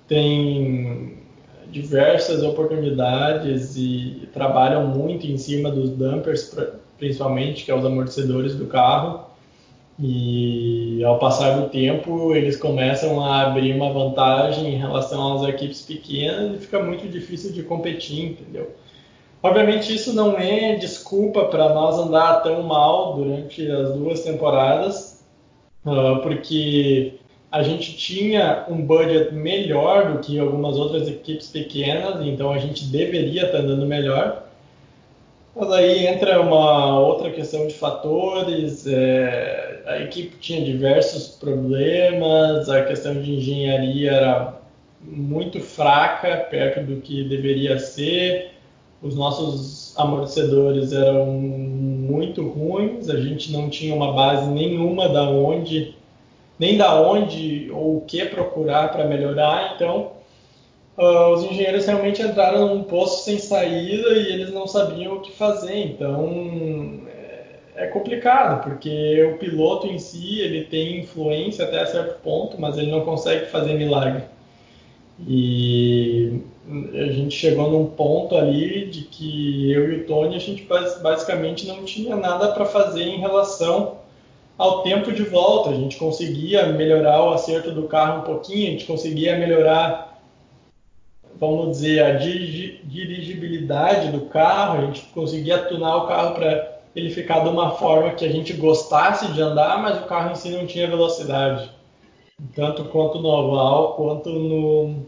têm diversas oportunidades e trabalham muito em cima dos dampers, principalmente, que é os amortecedores do carro e ao passar do tempo, eles começam a abrir uma vantagem em relação às equipes pequenas e fica muito difícil de competir, entendeu? Obviamente, isso não é desculpa para nós andar tão mal durante as duas temporadas, uh, porque a gente tinha um budget melhor do que algumas outras equipes pequenas, então a gente deveria estar andando melhor. Mas aí entra uma outra questão de fatores. É, a equipe tinha diversos problemas, a questão de engenharia era muito fraca, perto do que deveria ser. Os nossos amortecedores eram muito ruins, a gente não tinha uma base nenhuma da onde, nem da onde ou o que procurar para melhorar, então uh, os engenheiros realmente entraram num poço sem saída e eles não sabiam o que fazer. Então é, é complicado, porque o piloto em si ele tem influência até certo ponto, mas ele não consegue fazer milagre. E a gente chegou num ponto ali de que eu e o Tony a gente basicamente não tinha nada para fazer em relação ao tempo de volta. A gente conseguia melhorar o acerto do carro um pouquinho, a gente conseguia melhorar vamos dizer, a dirigibilidade do carro, a gente conseguia tunar o carro para ele ficar de uma forma que a gente gostasse de andar, mas o carro em si não tinha velocidade, tanto quanto no oval quanto no,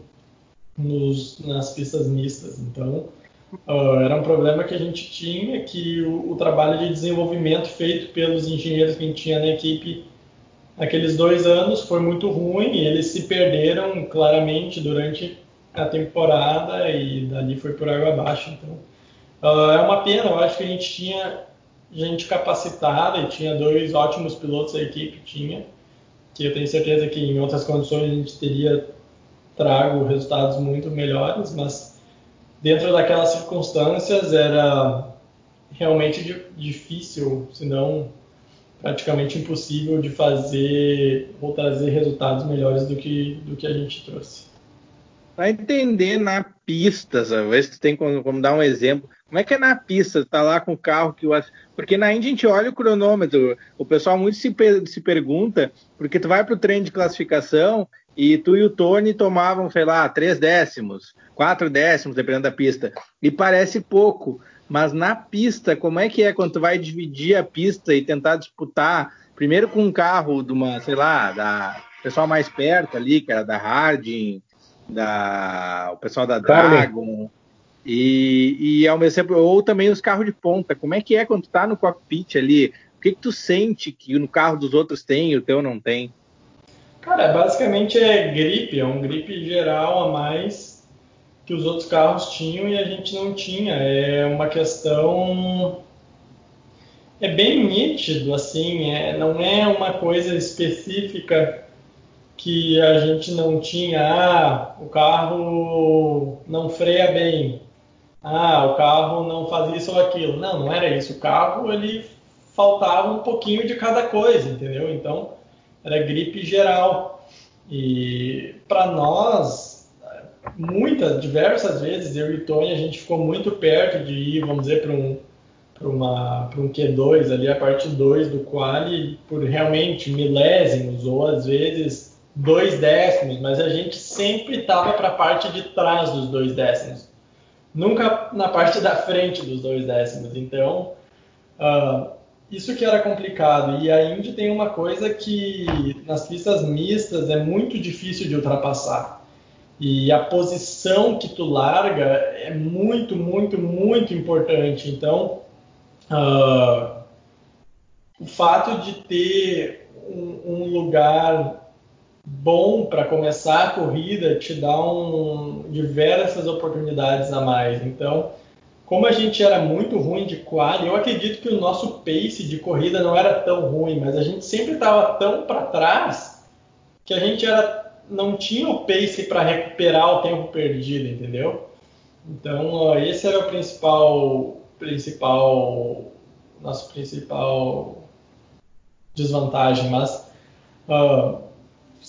nos, nas pistas mistas. Então, uh, era um problema que a gente tinha, que o, o, trabalho de desenvolvimento feito pelos engenheiros que a gente tinha na equipe naqueles dois anos foi muito ruim, eles se perderam claramente durante a temporada e dali foi por água abaixo. Então, uh, é uma pena. Eu acho que a gente tinha gente capacitada e tinha dois ótimos pilotos a equipe tinha, que eu tenho certeza que em outras condições a gente teria trago resultados muito melhores, mas dentro daquelas circunstâncias era realmente difícil, se não praticamente impossível de fazer ou trazer resultados melhores do que, do que a gente trouxe. Para entender na pista, sabe? se tem como, como, dar um exemplo. Como é que é na pista? Tá lá com o carro que o porque na Indy a gente olha o cronômetro. O pessoal muito se, se pergunta porque tu vai para o treino de classificação e tu e o Tony tomavam, sei lá, três décimos, quatro décimos, dependendo da pista. E parece pouco, mas na pista, como é que é quando tu vai dividir a pista e tentar disputar, primeiro com um carro de uma, sei lá, da pessoal mais perto ali, que era da Harding, da, o pessoal da Dragon, e, e ao mesmo tempo, ou também os carros de ponta. Como é que é quando tu tá no cockpit ali? O que, que tu sente que no carro dos outros tem e o teu não tem? Cara, basicamente é gripe, é um gripe geral a mais que os outros carros tinham e a gente não tinha. É uma questão é bem nítido, assim, é, não é uma coisa específica que a gente não tinha. Ah, o carro não freia bem. Ah, o carro não faz isso ou aquilo. Não, não era isso. O carro ele faltava um pouquinho de cada coisa, entendeu? Então era gripe geral. E para nós muitas, diversas vezes, eu e Tony, a gente ficou muito perto de ir, vamos dizer, para um, uma, um Q2, ali a parte 2 do quali, por realmente milésimos, ou às vezes dois décimos, mas a gente sempre estava para a parte de trás dos dois décimos, nunca na parte da frente dos dois décimos. Então, uh, isso que era complicado. E a Indy tem uma coisa que nas pistas mistas é muito difícil de ultrapassar e a posição que tu larga é muito, muito, muito importante. Então, uh, o fato de ter um, um lugar bom para começar a corrida te dá um, diversas oportunidades a mais. Então, como a gente era muito ruim de quali, eu acredito que o nosso pace de corrida não era tão ruim, mas a gente sempre estava tão para trás que a gente era não tinha o pace para recuperar o tempo perdido, entendeu? Então, esse era o principal, principal, nosso principal desvantagem. Mas, uh,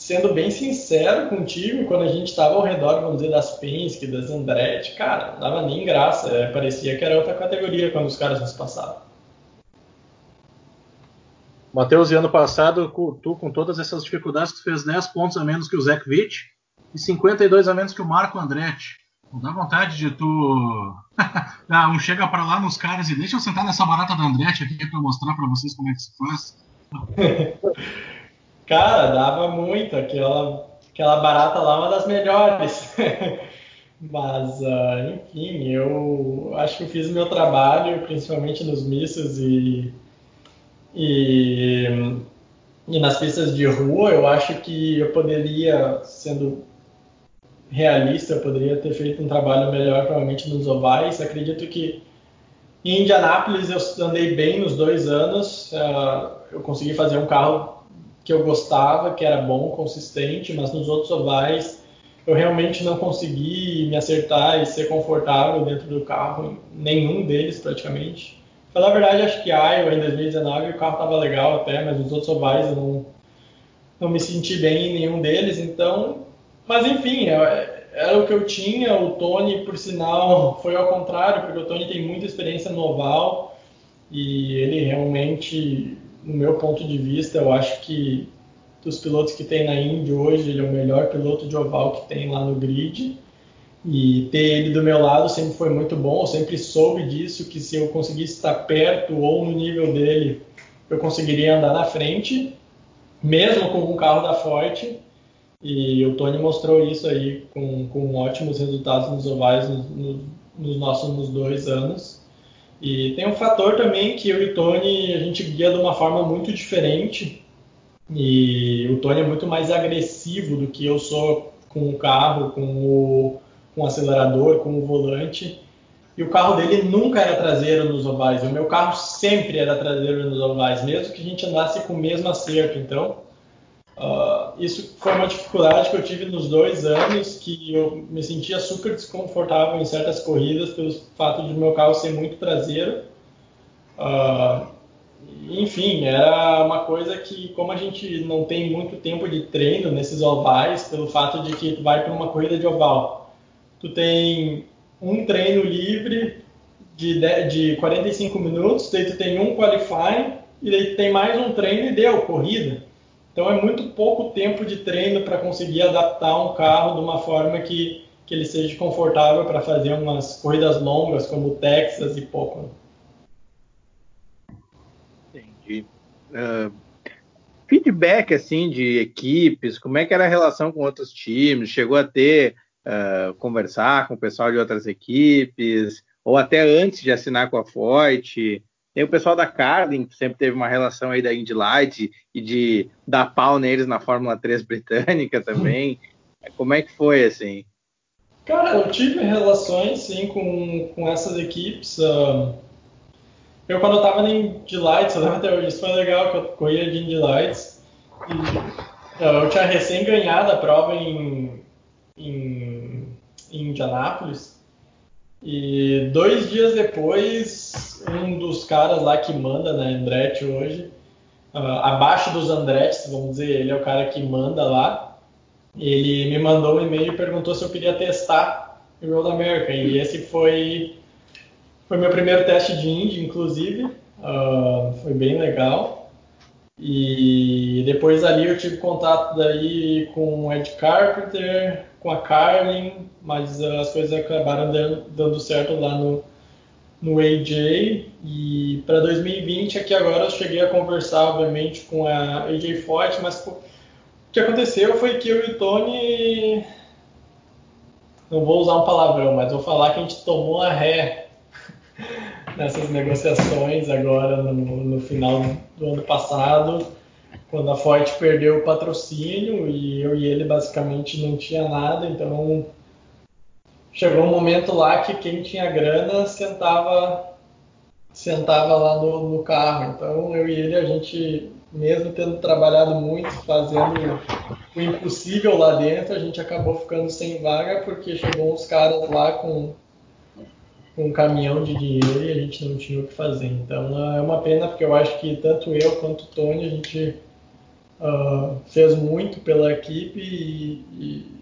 sendo bem sincero contigo, quando a gente estava ao redor, vamos dizer, das Penske, das Andretti, cara, não dava nem graça. É, parecia que era outra categoria quando os caras nos passavam. Matheus, e ano passado, tu com todas essas dificuldades, tu fez 10 pontos a menos que o Zach Witt e 52 a menos que o Marco Andretti. Não dá vontade de tu. ah, um chega para lá nos caras e deixa eu sentar nessa barata da Andretti aqui para mostrar para vocês como é que se faz. Cara, dava muito. Aquela, aquela barata lá é uma das melhores. Mas, uh, enfim, eu acho que eu fiz meu trabalho, principalmente nos missos e e, e nas pistas de rua, eu acho que eu poderia, sendo realista, eu poderia ter feito um trabalho melhor, provavelmente nos ovais. Acredito que em Indianápolis eu andei bem nos dois anos. Uh, eu consegui fazer um carro que eu gostava, que era bom, consistente, mas nos outros ovais eu realmente não consegui me acertar e ser confortável dentro do carro, nenhum deles praticamente. Falar a verdade, acho que Iowa em 2019 o carro estava legal até, mas os outros ovais eu não, não me senti bem em nenhum deles, então. Mas enfim, é, era o que eu tinha. O Tony, por sinal, foi ao contrário, porque o Tony tem muita experiência no oval e ele realmente, no meu ponto de vista, eu acho que dos pilotos que tem na Indy hoje, ele é o melhor piloto de oval que tem lá no grid. E ter ele do meu lado sempre foi muito bom. Eu sempre soube disso, que se eu conseguisse estar perto ou no nível dele, eu conseguiria andar na frente, mesmo com um carro da Forte. E o Tony mostrou isso aí com, com ótimos resultados nos ovais nos, nos nossos nos dois anos. E tem um fator também que eu e o Tony a gente guia de uma forma muito diferente. E o Tony é muito mais agressivo do que eu sou com o carro, com o com o acelerador, com o volante. E o carro dele nunca era traseiro nos ovais. O meu carro sempre era traseiro nos ovais, mesmo que a gente andasse com o mesmo acerto. Então, Uh, isso foi uma dificuldade que eu tive nos dois anos, que eu me sentia super desconfortável em certas corridas pelo fato de meu carro ser muito traseiro. Uh, enfim, era uma coisa que, como a gente não tem muito tempo de treino nesses ovais, pelo fato de que tu vai para uma corrida de oval, tu tem um treino livre de, de 45 minutos, daí tu tem um qualifying, e daí tu tem mais um treino e deu, corrida. Então é muito pouco tempo de treino para conseguir adaptar um carro de uma forma que, que ele seja confortável para fazer umas corridas longas como Texas e Pocono. Entendi. Uh, feedback assim de equipes, como é que era a relação com outros times? Chegou a ter uh, conversar com o pessoal de outras equipes ou até antes de assinar com a Foyt? Tem o pessoal da Carlin, que sempre teve uma relação aí da Indy Light e de dar pau neles na Fórmula 3 britânica também. Como é que foi, assim? Cara, eu tive relações, sim, com, com essas equipes. Eu, quando eu tava na Indy Lights, eu lembro até hoje, isso foi legal, que eu corria de Indy Lights. E, eu tinha recém ganhado a prova em, em, em Indianápolis. E dois dias depois, um dos caras lá que manda na Andretti hoje, uh, abaixo dos Andretti, vamos dizer, ele é o cara que manda lá, ele me mandou um e-mail e perguntou se eu queria testar o Road America. E esse foi, foi meu primeiro teste de Indy, inclusive. Uh, foi bem legal. E depois ali eu tive contato daí com o Ed Carpenter, com a Carlin, mas as coisas acabaram dando certo lá no, no AJ. E para 2020, aqui agora eu cheguei a conversar, obviamente, com a AJ Forte, mas o que aconteceu foi que eu e o Tony. Não vou usar um palavrão, mas vou falar que a gente tomou a ré nessas negociações agora no, no final do ano passado quando a Ford perdeu o patrocínio e eu e ele basicamente não tinha nada, então chegou um momento lá que quem tinha grana sentava sentava lá no, no carro. Então eu e ele a gente mesmo tendo trabalhado muito, fazendo o impossível lá dentro, a gente acabou ficando sem vaga porque chegou uns caras lá com, com um caminhão de dinheiro e a gente não tinha o que fazer. Então é uma pena porque eu acho que tanto eu quanto o Tony a gente uh, fez muito pela equipe e, e,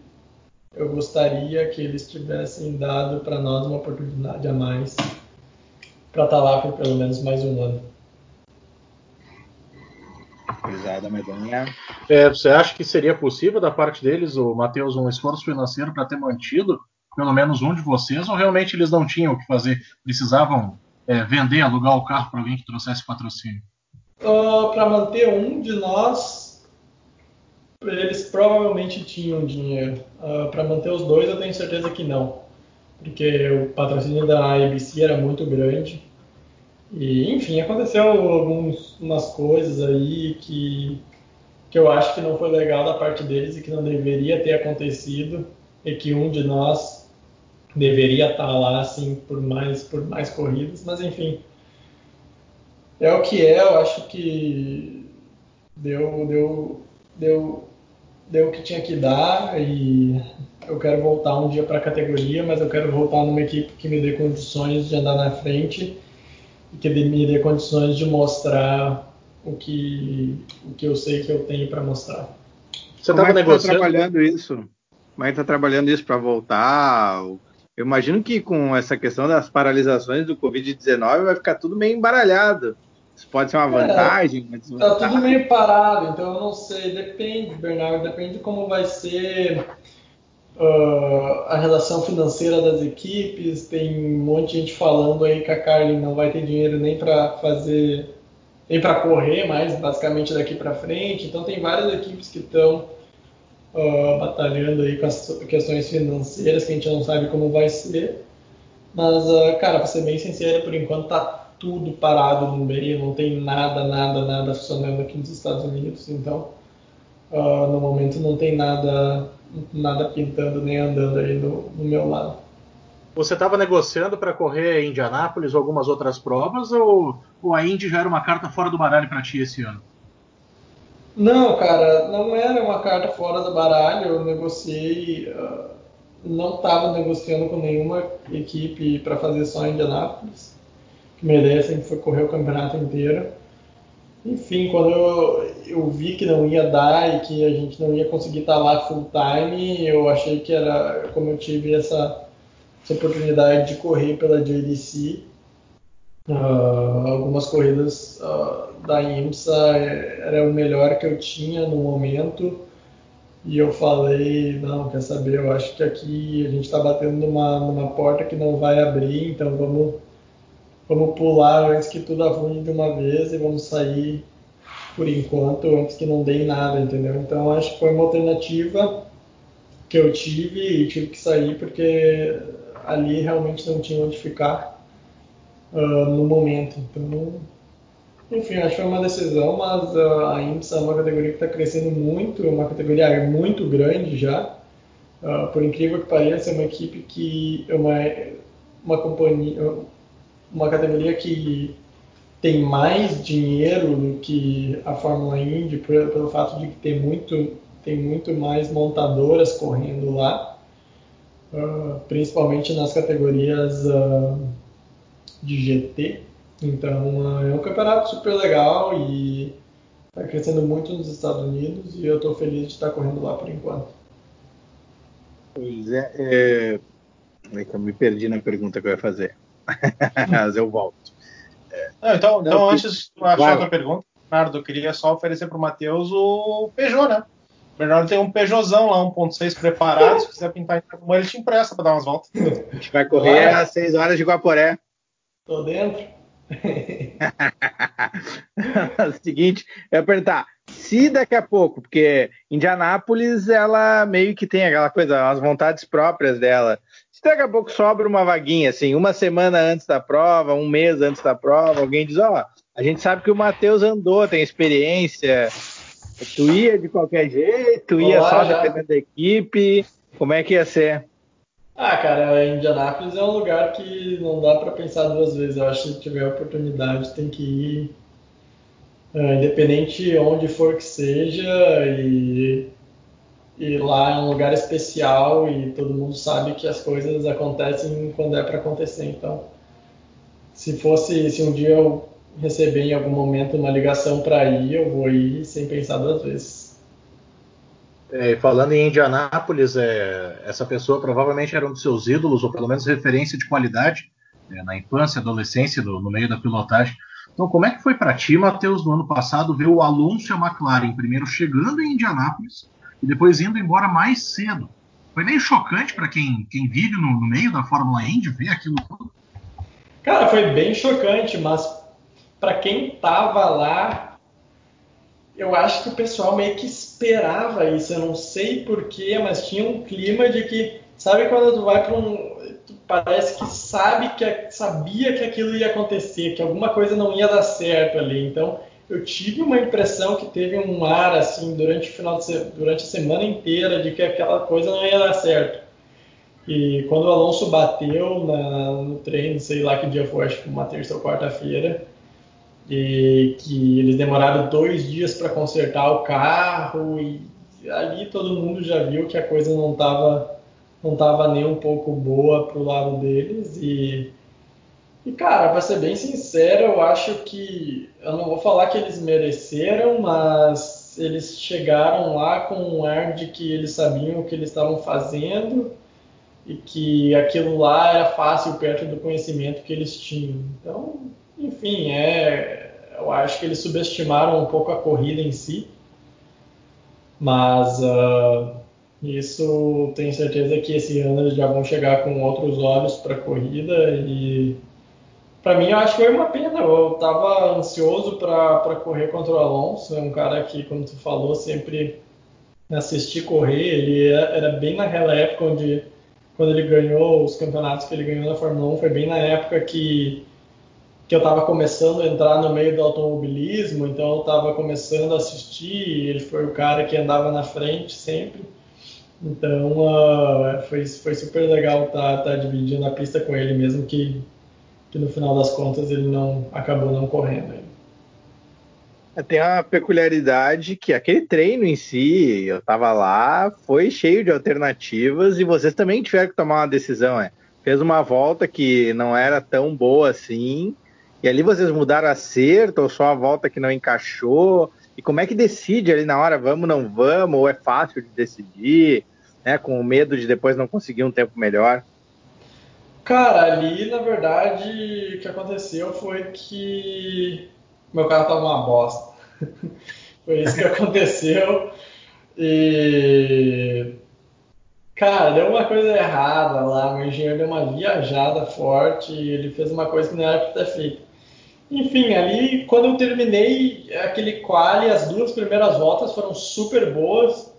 eu gostaria que eles tivessem dado para nós uma oportunidade a mais para estar tá lá por pelo menos mais um ano. Pesada medonha. É, você acha que seria possível da parte deles, o Matheus, um esforço financeiro para ter mantido pelo menos um de vocês, ou realmente eles não tinham o que fazer, precisavam é, vender, alugar o carro para alguém que trouxesse patrocínio? Uh, ah, para manter um de nós, eles provavelmente tinham dinheiro. Uh, ah, para manter os dois, eu tenho certeza que não. Porque o patrocínio da ABC era muito grande. E, enfim, aconteceu algumas coisas aí que, que eu acho que não foi legal da parte deles e que não deveria ter acontecido. E que um de nós deveria estar lá, assim, por mais, por mais corridas. Mas, enfim, é o que é. Eu acho que deu, deu, deu deu o que tinha que dar e eu quero voltar um dia para a categoria, mas eu quero voltar numa equipe que me dê condições de andar na frente e que me dê condições de mostrar o que, o que eu sei que eu tenho para mostrar. Você estava é tá negociando? Tá trabalhando isso? Como é que está trabalhando isso para voltar? Eu imagino que com essa questão das paralisações do Covid-19 vai ficar tudo meio embaralhado. Isso pode ser uma é, vantagem, uma Tá tudo meio parado, então eu não sei. Depende, Bernardo, depende de como vai ser uh, a relação financeira das equipes. Tem um monte de gente falando aí que a Carlin não vai ter dinheiro nem para fazer, nem para correr mais, basicamente daqui para frente. Então tem várias equipes que estão uh, batalhando aí com as questões financeiras que a gente não sabe como vai ser. Mas, uh, cara, para ser bem sincero, por enquanto tá tudo parado no meio, não tem nada, nada, nada funcionando aqui nos Estados Unidos, então uh, no momento não tem nada, nada pintando nem andando aí no, no meu lado. Você estava negociando para correr em Indianápolis ou algumas outras provas ou, ou a Indy já era uma carta fora do baralho para ti esse ano? Não, cara, não era uma carta fora do baralho. Eu negociei, uh, não estava negociando com nenhuma equipe para fazer só Indianápolis. Ideia sempre foi correr o campeonato inteiro. Enfim, quando eu, eu, vi que não ia dar e que a gente não ia conseguir estar lá full time, eu achei que era como eu tive essa, essa oportunidade de correr pela JDC. Uh, ah, algumas corridas uh, da IMSA era o melhor que eu tinha no momento e eu falei, não, quer saber, eu acho que aqui a gente está batendo numa, numa porta que não vai abrir, então vamos vamos pular antes que tudo arruine de uma vez e vamos sair por enquanto antes que não dê nada, entendeu? Então acho que foi uma alternativa que eu tive e tive que sair porque ali realmente não tinha onde ficar uh, no momento. Então, enfim, acho que foi uma decisão, mas uh, a IMSA é uma categoria que está crescendo muito, é uma categoria muito grande já. Uh, por incrível que pareça, é uma equipe que é uma, uma companhia uma categoria que tem mais dinheiro do que a Fórmula Indy, pelo, fato de que tem muito, tem muito mais montadoras correndo lá, uh, principalmente nas categorias uh, de GT. Então uh, é um campeonato super legal e está crescendo muito nos Estados Unidos e eu estou feliz de estar correndo lá por enquanto. Pois é, é... Eu me perdi na pergunta que eu ia fazer. Mas eu volto. É. Não, então, então antes de achar outra pergunta, Bernardo, eu queria só oferecer para o Matheus o Peugeot, né? O Bernardo tem um Peugeotzão lá, 1.6 preparado. Se quiser pintar como ele te empresta para dar umas voltas. A gente vai correr às 6 horas de Guaporé. Tô dentro. o seguinte, eu ia perguntar, se daqui a pouco, porque Indianápolis ela meio que tem aquela coisa, as vontades próprias dela. Se daqui a pouco sobra uma vaguinha, assim, uma semana antes da prova, um mês antes da prova, alguém diz, ó, oh, a gente sabe que o Matheus andou, tem experiência, tu ia de qualquer jeito, ia Olá, só já. dependendo da equipe, como é que ia ser? Ah, cara, Indianápolis é um lugar que não dá para pensar duas vezes. Eu acho que se tiver oportunidade tem que ir, uh, independente onde for que seja, e e lá é um lugar especial e todo mundo sabe que as coisas acontecem quando é para acontecer. Então, se fosse, se um dia eu receber em algum momento uma ligação para ir, eu vou ir sem pensar duas vezes. É, falando em Indianápolis, é, essa pessoa provavelmente era um dos seus ídolos, ou pelo menos referência de qualidade, é, na infância, adolescência, do, no meio da pilotagem. Então, como é que foi para ti, Matheus, no ano passado, ver o Alonso e a McLaren primeiro chegando em Indianápolis e depois indo embora mais cedo. Foi meio chocante para quem, quem vive no, no, meio da Fórmula Indy ver aquilo tudo. Cara, foi bem chocante, mas para quem tava lá, eu acho que o pessoal meio que esperava isso. Eu não sei porquê, mas tinha um clima de que, sabe quando tu vai para um. Tu parece que sabe que sabia que aquilo ia acontecer, que alguma coisa não ia dar certo ali. Então, eu tive uma impressão que teve um ar assim durante o final de, durante a semana inteira de que aquela coisa não ia dar certo. E quando o Alonso bateu na, no treino, sei lá que dia foi, acho que uma terça ou quarta-feira, e que eles demoraram dois dias para consertar o carro e ali todo mundo já viu que a coisa não estava não tava nem um pouco boa pro lado deles e e, cara, para ser bem sincero, eu acho que. Eu não vou falar que eles mereceram, mas eles chegaram lá com um ar de que eles sabiam o que eles estavam fazendo e que aquilo lá era fácil perto do conhecimento que eles tinham. Então, enfim, é, eu acho que eles subestimaram um pouco a corrida em si, mas uh, isso tenho certeza que esse ano eles já vão chegar com outros olhos para a corrida e para mim, eu acho que foi uma pena. Eu estava ansioso para correr contra o Alonso. É um cara que, como tu falou, sempre assisti correr. Ele era bem naquela época onde, quando ele ganhou os campeonatos que ele ganhou na Fórmula 1, foi bem na época que, que eu estava começando a entrar no meio do automobilismo. Então, eu estava começando a assistir. Ele foi o cara que andava na frente sempre. Então, uh, foi, foi super legal estar tá, tá dividindo a pista com ele, mesmo que que no final das contas ele não acabou não correndo. Tem uma peculiaridade que aquele treino em si, eu tava lá, foi cheio de alternativas e vocês também tiveram que tomar uma decisão, é. Fez uma volta que não era tão boa assim, e ali vocês mudaram acerto ou só a volta que não encaixou? E como é que decide ali na hora, vamos, não vamos, ou é fácil de decidir, né, com medo de depois não conseguir um tempo melhor? Cara, ali na verdade o que aconteceu foi que meu carro tava uma bosta. Foi isso que aconteceu. E. Cara, deu uma coisa errada lá. O engenheiro deu uma viajada forte e ele fez uma coisa que não era para ter feito. Enfim, ali, quando eu terminei aquele quali, as duas primeiras voltas foram super boas.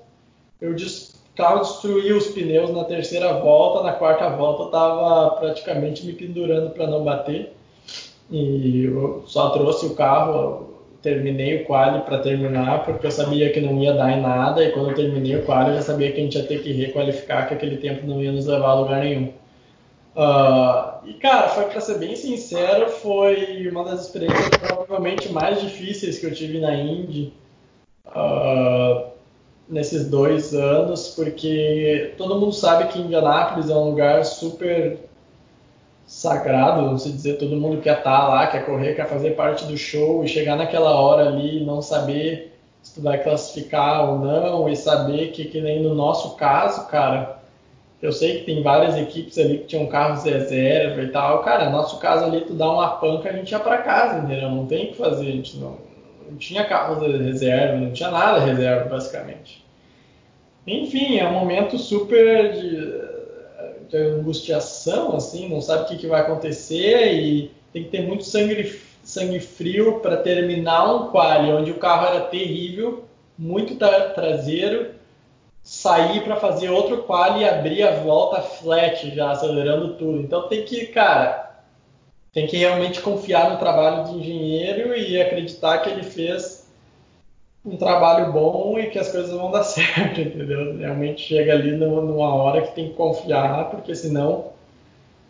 Eu disse, carro destruiu os pneus na terceira volta, na quarta volta eu tava praticamente me pendurando para não bater. E eu só trouxe o carro, terminei o quali para terminar, porque eu sabia que não ia dar em nada, e quando eu terminei o quali, eu já sabia que a gente ia ter que requalificar, que aquele tempo não ia nos levar a lugar nenhum. Uh, e cara, foi para ser bem sincero, foi uma das experiências provavelmente mais difíceis que eu tive na Indy uh, nesses dois anos, porque todo mundo sabe que Indianápolis é um lugar super sagrado, não sei dizer, todo mundo quer estar tá lá, quer correr, quer fazer parte do show e chegar naquela hora ali e não saber se tu vai classificar ou não e saber que, que nem no nosso caso, cara, eu sei que tem várias equipes ali que tinham carros reserva e tal, cara, no nosso caso ali tu dá uma panca, a gente ia para casa, entendeu? Não tem o que fazer, a gente não, não tinha carros reserva, não tinha nada reserva, basicamente. Enfim, é um momento super de de angustiação, assim, não sabe o que, que vai acontecer e tem que ter muito sangue, sangue frio para terminar um quali onde o carro era terrível, muito tra traseiro, sair para fazer outro quali e abrir a volta flat já acelerando tudo. Então tem que, cara, tem que realmente confiar no trabalho do engenheiro e acreditar que ele fez um trabalho bom e que as coisas vão dar certo, entendeu? Realmente chega ali numa hora que tem que confiar, porque senão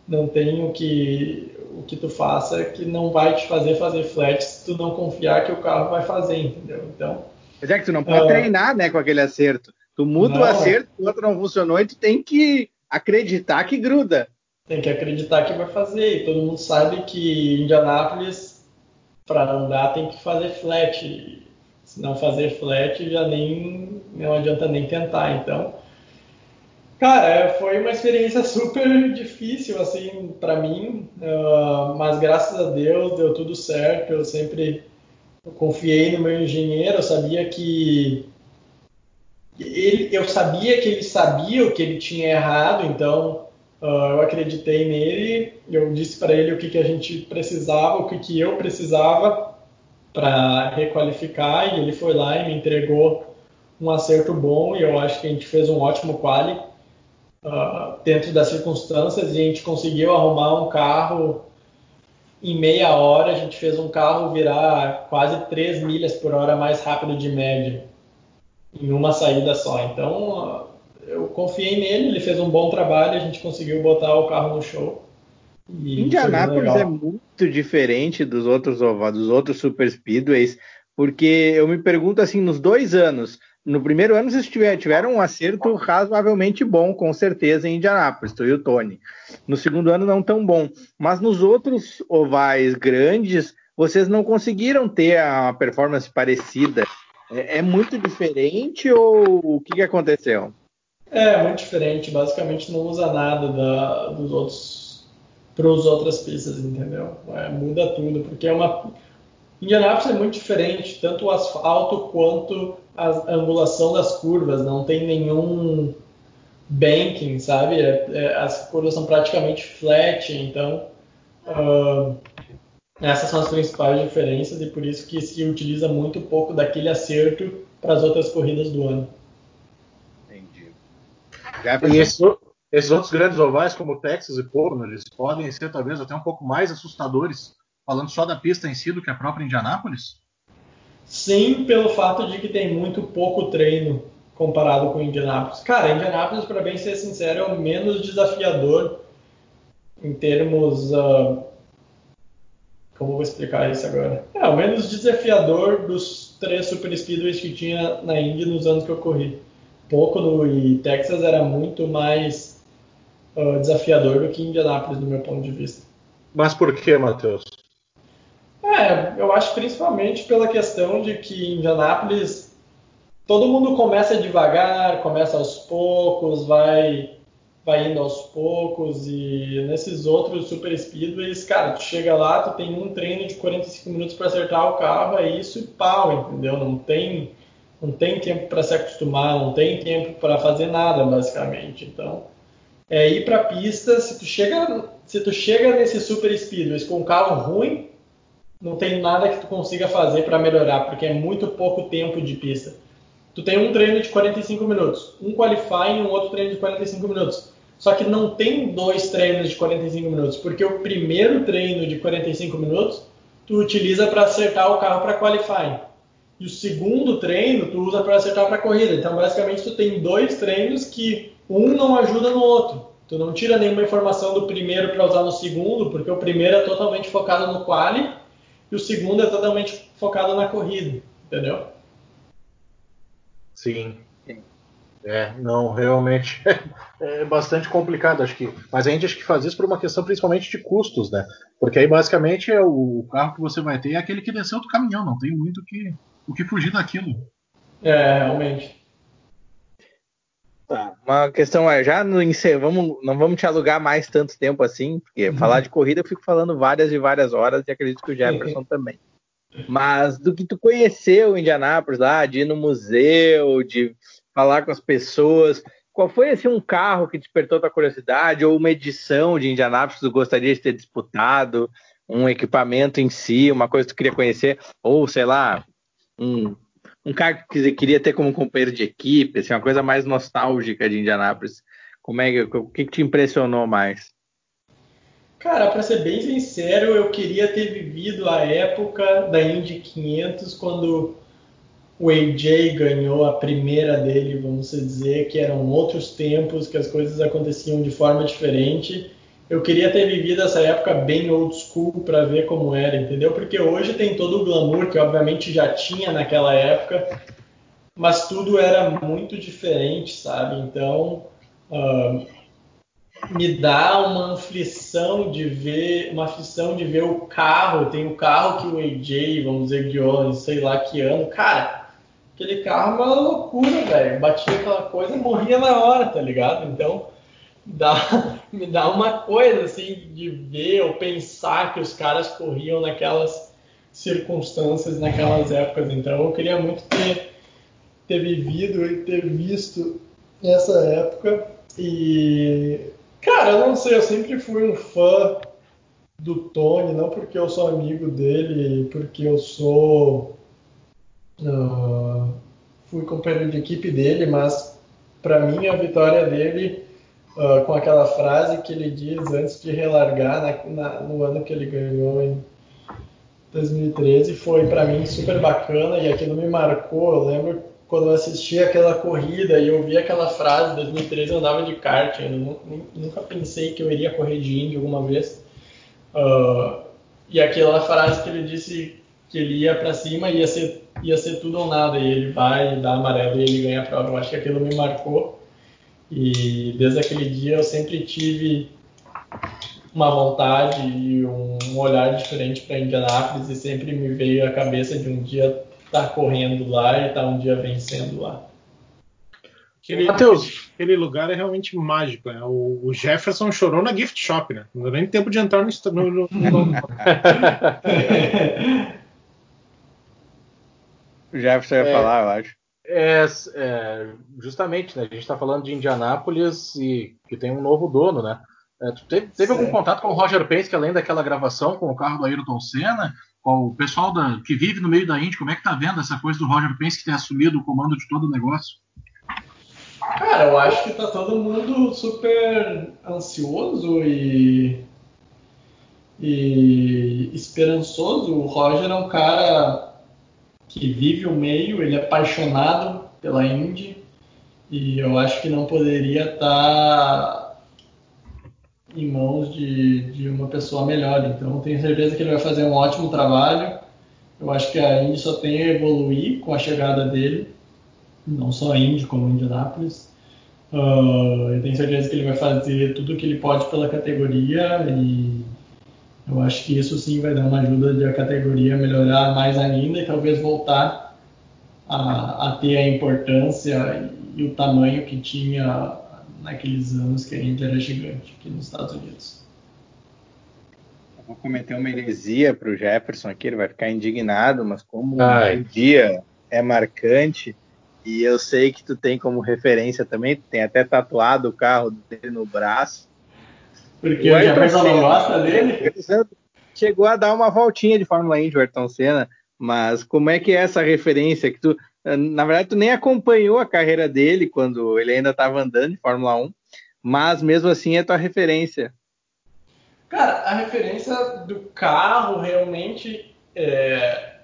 não tem o que o que tu faça que não vai te fazer fazer flat se tu não confiar que o carro vai fazer, entendeu? Então. Mas é que tu não pode uh, treinar, né, com aquele acerto. Tu muda não, o acerto, o outro não funcionou e tu tem que acreditar que gruda. Tem que acreditar que vai fazer. E todo mundo sabe que Indianápolis, para andar, tem que fazer flat. Se não fazer flat, já nem não adianta nem tentar. Então, cara, foi uma experiência super difícil assim para mim, uh, mas graças a Deus deu tudo certo. Eu sempre confiei no meu engenheiro, eu sabia que ele, eu sabia que ele sabia o que ele tinha errado, então uh, eu acreditei nele. Eu disse para ele o que, que a gente precisava, o que, que eu precisava para requalificar e ele foi lá e me entregou um acerto bom e eu acho que a gente fez um ótimo quali uh, dentro das circunstâncias e a gente conseguiu arrumar um carro em meia hora, a gente fez um carro virar quase 3 milhas por hora mais rápido de média em uma saída só. Então, eu confiei nele, ele fez um bom trabalho, a gente conseguiu botar o carro no show. Indianápolis é muito diferente dos outros dos outros super speedways, porque eu me pergunto assim, nos dois anos, no primeiro ano vocês tiveram um acerto razoavelmente bom, com certeza, em Indianápolis, tu e o Tony. No segundo ano não tão bom, mas nos outros ovais grandes vocês não conseguiram ter a performance parecida. É, é muito diferente ou o que, que aconteceu? É, muito diferente. Basicamente não usa nada da, dos outros para as outras pistas, entendeu? É, muda tudo, porque é uma. Indianápolis é muito diferente, tanto o asfalto quanto a angulação das curvas, não tem nenhum banking, sabe? É, é, as curvas são praticamente flat, então uh, essas são as principais diferenças e por isso que se utiliza muito pouco daquele acerto para as outras corridas do ano. Entendi. E isso, esses outros grandes ovais, como Texas e Pocono, eles podem ser talvez até um pouco mais assustadores, falando só da pista em si do que a própria Indianápolis? Sim, pelo fato de que tem muito pouco treino comparado com Indianápolis. Cara, Indianápolis, para bem ser sincero, é o menos desafiador em termos uh, como vou explicar isso agora? É, o menos desafiador dos três super speedways que tinha na Indy nos anos que eu corri. Pouco no e Texas era muito mais uh, desafiador do que Indianápolis, do meu ponto de vista. Mas por que, Matheus? É, eu acho principalmente pela questão de que Indianápolis todo mundo começa devagar, começa aos poucos, vai vai indo aos poucos e nesses outros super speedways, cara, tu chega lá, tu tem um treino de 45 minutos para acertar o carro, é isso e pau, entendeu? Não tem não tem tempo para se acostumar, não tem tempo para fazer nada, basicamente. Então, é ir para a pista, se tu chega se tu chega nesse super speedways com um carro ruim, não tem nada que tu consiga fazer para melhorar, porque é muito pouco tempo de pista. Tu tem um treino de 45 minutos, um qualifying um outro treino de 45 minutos. Só que não tem dois treinos de 45 minutos, porque o primeiro treino de 45 minutos tu utiliza para acertar o carro para qualifying. E o segundo treino tu usa para acertar para corrida. Então, basicamente, tu tem dois treinos que um não ajuda no outro. Tu não tira nenhuma informação do primeiro para usar no segundo, porque o primeiro é totalmente focado no quali e o segundo é totalmente focado na corrida, entendeu? Sim. É, não, realmente é bastante complicado, acho que. Mas a gente acho que faz isso por uma questão principalmente de custos, né? Porque aí basicamente é o carro que você vai ter é aquele que desceu do caminhão, não tem muito que, o que fugir daquilo. É, realmente. Tá. Uma questão é, já no vamos, não vamos te alugar mais tanto tempo assim, porque uhum. falar de corrida eu fico falando várias e várias horas e acredito que o Jefferson também. Mas do que tu conheceu em Indianápolis lá, de ir no museu, de falar com as pessoas, qual foi assim, um carro que despertou tua curiosidade ou uma edição de Indianápolis que tu gostaria de ter disputado, um equipamento em si, uma coisa que tu queria conhecer, ou sei lá, um, um carro que queria ter como companheiro de equipe, assim, uma coisa mais nostálgica de Indianápolis. Como é que, o que te impressionou mais? Cara, para ser bem sincero, eu queria ter vivido a época da Indy 500 quando o AJ ganhou a primeira dele, vamos dizer, que eram outros tempos, que as coisas aconteciam de forma diferente. Eu queria ter vivido essa época bem old school para ver como era, entendeu? Porque hoje tem todo o glamour que obviamente já tinha naquela época, mas tudo era muito diferente, sabe? Então, uh, me dá uma aflição de ver, uma aflição de ver o carro, tem o carro que o AJ, vamos dizer, guiou sei lá que ano, cara, aquele carro é uma loucura, velho, batia aquela coisa e morria na hora, tá ligado? Então, dá, me dá uma coisa assim de ver ou pensar que os caras corriam naquelas circunstâncias, naquelas épocas, então eu queria muito ter, ter vivido e ter visto essa época e Cara, eu não sei, eu sempre fui um fã do Tony, não porque eu sou amigo dele, porque eu sou. Uh, fui companheiro de equipe dele, mas para mim a vitória dele, uh, com aquela frase que ele diz antes de relargar na, na, no ano que ele ganhou em 2013, foi para mim super bacana e aquilo me marcou. Eu lembro quando eu assisti aquela corrida e eu vi aquela frase, 2013 eu andava de kart, eu nunca pensei que eu iria correr de Indy alguma vez. Uh, e aquela frase que ele disse que ele ia para cima ia ser ia ser tudo ou nada e ele vai dar amarelo e ele ganha a prova. Eu acho que aquilo me marcou e desde aquele dia eu sempre tive uma vontade e um olhar diferente para Indianápolis e sempre me veio à cabeça de um dia tá correndo lá e tá um dia vencendo lá. Aquele, Mateus, aquele lugar é realmente mágico. Né? O, o, Jefferson chorou na gift shop, né? Não deu nem tempo de entrar no. no, no, no... o Jefferson ia é, falar, eu acho. É, é, justamente, né? A gente está falando de Indianápolis e que tem um novo dono, né? É, teve, teve algum contato com o Roger Pace, que além daquela gravação com o carro do Ayrton Senna, o pessoal da, que vive no meio da Indy, como é que tá vendo essa coisa do Roger Pence que tem assumido o comando de todo o negócio? Cara, eu acho que tá todo mundo super ansioso e, e esperançoso. O Roger é um cara que vive o meio, ele é apaixonado pela Indy e eu acho que não poderia estar tá em mãos de, de uma pessoa melhor. Então, tenho certeza que ele vai fazer um ótimo trabalho. Eu acho que a Indy só tem a evoluir com a chegada dele, não só a Indy, como a Indianapolis. Uh, eu tenho certeza que ele vai fazer tudo o que ele pode pela categoria e eu acho que isso sim vai dar uma ajuda de a categoria melhorar mais ainda e talvez voltar a, a ter a importância e o tamanho que tinha naqueles anos que a Indy era gigante aqui nos Estados Unidos. Eu vou cometer uma heresia para o Jefferson aqui, ele vai ficar indignado, mas como Ai. um dia é marcante, e eu sei que tu tem como referência também, tu tem até tatuado o carro dele no braço. Porque o, o Jefferson não gosta dele? Chegou a dar uma voltinha de Fórmula 1 de Ayrton Senna, mas como é que é essa referência que tu, na verdade, tu nem acompanhou a carreira dele quando ele ainda estava andando de Fórmula 1, mas mesmo assim é tua referência. Cara, a referência do carro realmente é,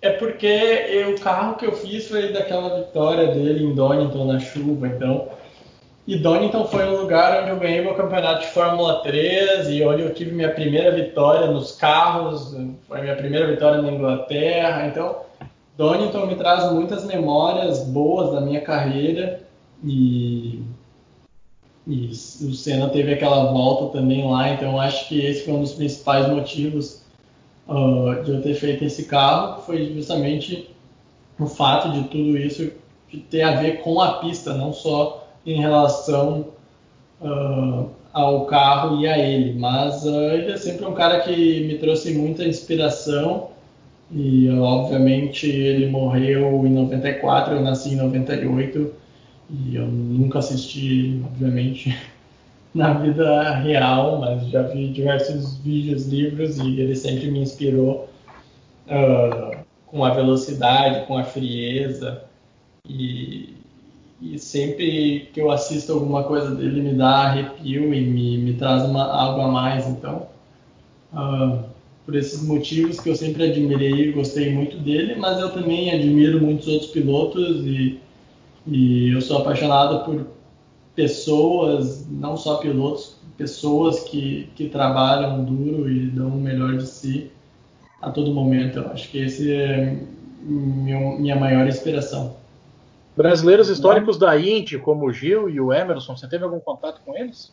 é porque eu, o carro que eu fiz foi daquela vitória dele em Donington na chuva, então. E Donington foi um lugar onde eu ganhei meu campeonato de Fórmula 3 e onde eu tive minha primeira vitória nos carros, foi minha primeira vitória na Inglaterra. Então, Donington me traz muitas memórias boas da minha carreira e, e o Senna teve aquela volta também lá, então acho que esse foi um dos principais motivos uh, de eu ter feito esse carro foi justamente o fato de tudo isso ter a ver com a pista, não só em relação uh, ao carro e a ele, mas uh, ele é sempre um cara que me trouxe muita inspiração e obviamente ele morreu em 94, eu nasci em 98 e eu nunca assisti, obviamente, na vida real, mas já vi diversos vídeos, livros e ele sempre me inspirou uh, com a velocidade, com a frieza e, e, sempre que eu assisto alguma coisa dele me dá arrepio e me, me traz uma, algo a mais. Então, uh, por esses motivos que eu sempre admirei e gostei muito dele, mas eu também admiro muitos outros pilotos e, e eu sou apaixonado por pessoas, não só pilotos, pessoas que, que trabalham duro e dão o melhor de si a todo momento. Eu acho que esse é meu, minha maior inspiração. Brasileiros históricos da Indy, como o Gil e o Emerson, você teve algum contato com eles?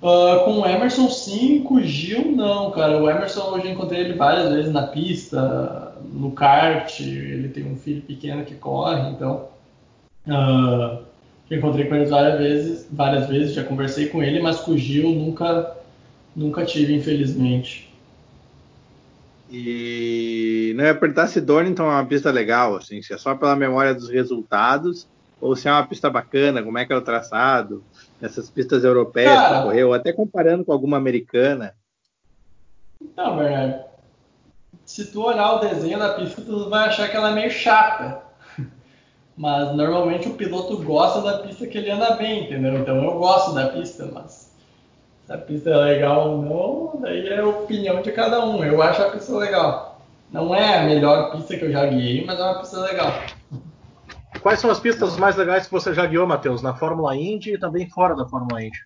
Uh, com o Emerson sim, com o Gil não, cara. O Emerson hoje eu encontrei ele várias vezes na pista, no kart. Ele tem um filho pequeno que corre, então uh, encontrei com ele várias vezes, várias vezes, já conversei com ele, mas com o Gil nunca, nunca tive, infelizmente. E não ia perguntar se Donington é uma pista legal, assim, se é só pela memória dos resultados, ou se é uma pista bacana, como é que é o traçado, essas pistas europeias Cara, que correu, até comparando com alguma americana. Então, Bernardo, se tu olhar o desenho da pista, tu vai achar que ela é meio chata. Mas normalmente o piloto gosta da pista que ele anda bem, entendeu? Então eu gosto da pista, mas se a pista é legal ou não, daí é a opinião de cada um. Eu acho a pista legal. Não é a melhor pista que eu já guiei, mas é uma pista legal. Quais são as pistas mais legais que você já guiou, Matheus? Na Fórmula Indy e também fora da Fórmula Indy?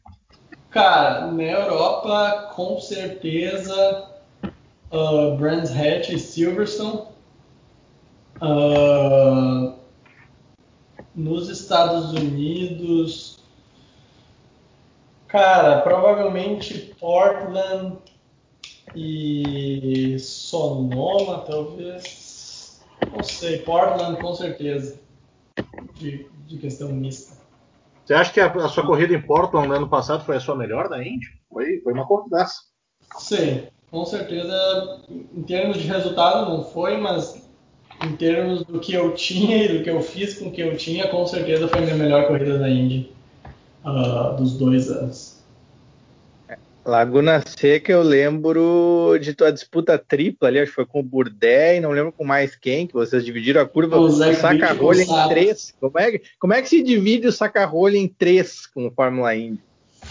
Cara, na Europa, com certeza, uh, Brands Hatch e Silverstone. Uh, nos Estados Unidos, cara, provavelmente Portland e Sonoma, talvez. Não sei, Portland com certeza. De, de questão mista. Você acha que a, a, sua corrida em Portland no ano passado foi a sua melhor da Indy? Foi, foi uma corridaça. Sim, com certeza. Em termos de resultado não foi, mas em termos do que eu tinha e do que eu fiz com o que eu tinha, com certeza foi a minha melhor corrida na Indy uh, dos dois anos. Laguna Seca, eu lembro de tua disputa tripla ali, acho que foi com o Burdé e não lembro com mais quem, que vocês dividiram a curva o saca-rolha em três. Como é, como é que se divide o saca-rolha em três com o Fórmula Indy?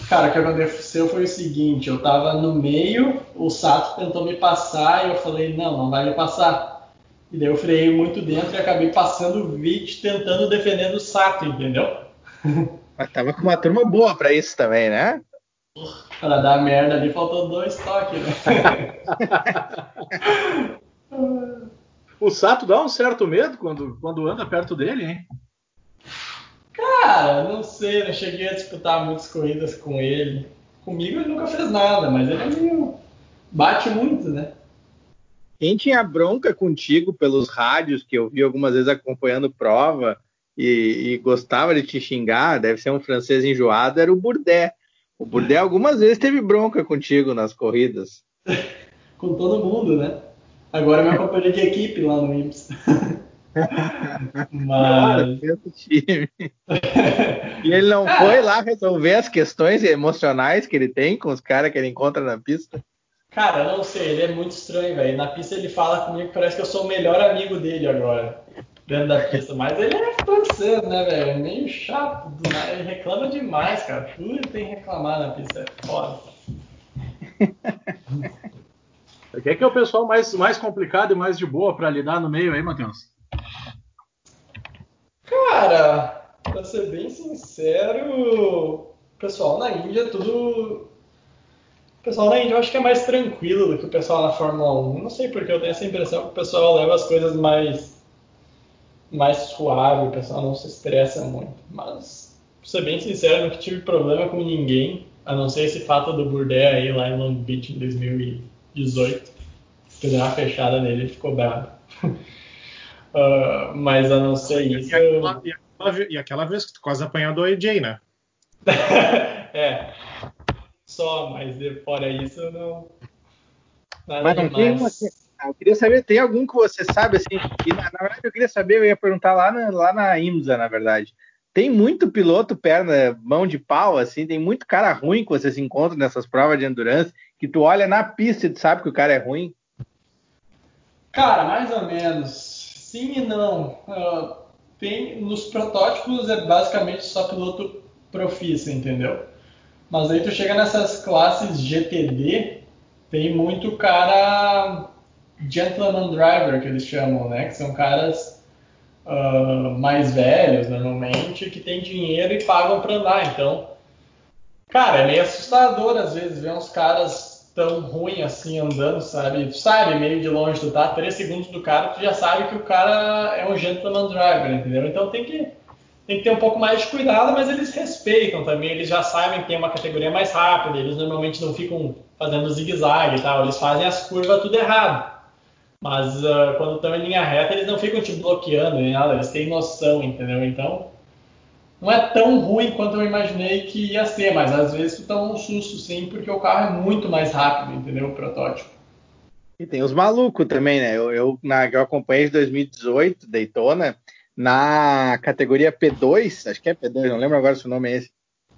Cara, o que aconteceu foi o seguinte, eu tava no meio, o Sato tentou me passar e eu falei, não, não vai me passar. E daí eu freiei muito dentro e acabei passando o Vit tentando defender do Sato, entendeu? Mas tava com uma turma boa para isso também, né? Para dar merda ali faltou dois toques, né? o Sato dá um certo medo quando, quando anda perto dele, hein? Cara, não sei, não cheguei a disputar muitas corridas com ele. Comigo ele nunca fez nada, mas ele é meio. bate muito, né? Quem tinha bronca contigo pelos rádios, que eu vi algumas vezes acompanhando prova e, e gostava de te xingar, deve ser um francês enjoado, era o Bourdais. O Bourdais algumas vezes teve bronca contigo nas corridas. com todo mundo, né? Agora é meu companheiro de equipe lá no IMS. Mas. time. e ele não foi lá resolver as questões emocionais que ele tem com os caras que ele encontra na pista? Cara, não sei, ele é muito estranho, velho. Na pista ele fala comigo que parece que eu sou o melhor amigo dele agora, dentro da pista. Mas ele é francês, né, velho? É meio chato, do nada. ele reclama demais, cara. Tudo tem que reclamar na pista, é foda. O que é, que é o pessoal mais, mais complicado e mais de boa para lidar no meio aí, Matheus? Cara, pra ser bem sincero, o pessoal na Índia tudo. O pessoal na Índia eu acho que é mais tranquilo do que o pessoal na Fórmula 1. Não sei porque eu tenho essa impressão que o pessoal leva as coisas mais. Mais suave, o pessoal não se estressa muito. Mas, pra ser bem sincero, nunca tive problema com ninguém, a não ser esse fato do Burdé aí lá em Long Beach em 2018. Fizeram uma fechada nele e ficou bravo. Uh, mas a não ser isso. E aquela, e, aquela, e aquela, vez que tu quase apanhou do AJ, né? é. Só, mas fora isso, não. Nada mas não tem uma, eu queria saber, tem algum que você sabe, assim, e na, na, verdade eu queria saber, eu ia perguntar lá na, lá na IMSA, na verdade. Tem muito piloto perna, mão de pau, assim, tem muito cara ruim que você se encontra nessas provas de endurance, que tu olha na pista e tu sabe que o cara é ruim. Cara, mais ou menos Sim e não. Uh, tem, nos protótipos é basicamente só piloto profissa, entendeu? Mas aí tu chega nessas classes GTD, tem muito cara gentleman driver que eles chamam, né? Que são caras uh, mais velhos normalmente que têm dinheiro e pagam para andar. Então, cara, é meio assustador às vezes ver uns caras tão ruim assim andando, sabe? Tu sabe, meio de longe, tu tá três segundos do cara, tu já sabe que o cara é um gentleman driver, entendeu? Então tem que, tem que ter um pouco mais de cuidado, mas eles respeitam também, eles já sabem que tem uma categoria mais rápida, eles normalmente não ficam fazendo zigue-zague e tal, eles fazem as curvas tudo errado. Mas uh, quando estão em linha reta, eles não ficam te bloqueando nem nada, eles têm noção, entendeu? Então, não é tão ruim quanto eu imaginei que ia ser, mas às vezes tu toma um susto sim, porque o carro é muito mais rápido, entendeu? O protótipo. E tem os malucos também, né? Eu, eu, na, eu acompanhei de 2018, Daytona, na categoria P2, acho que é P2, não lembro agora se o nome é esse.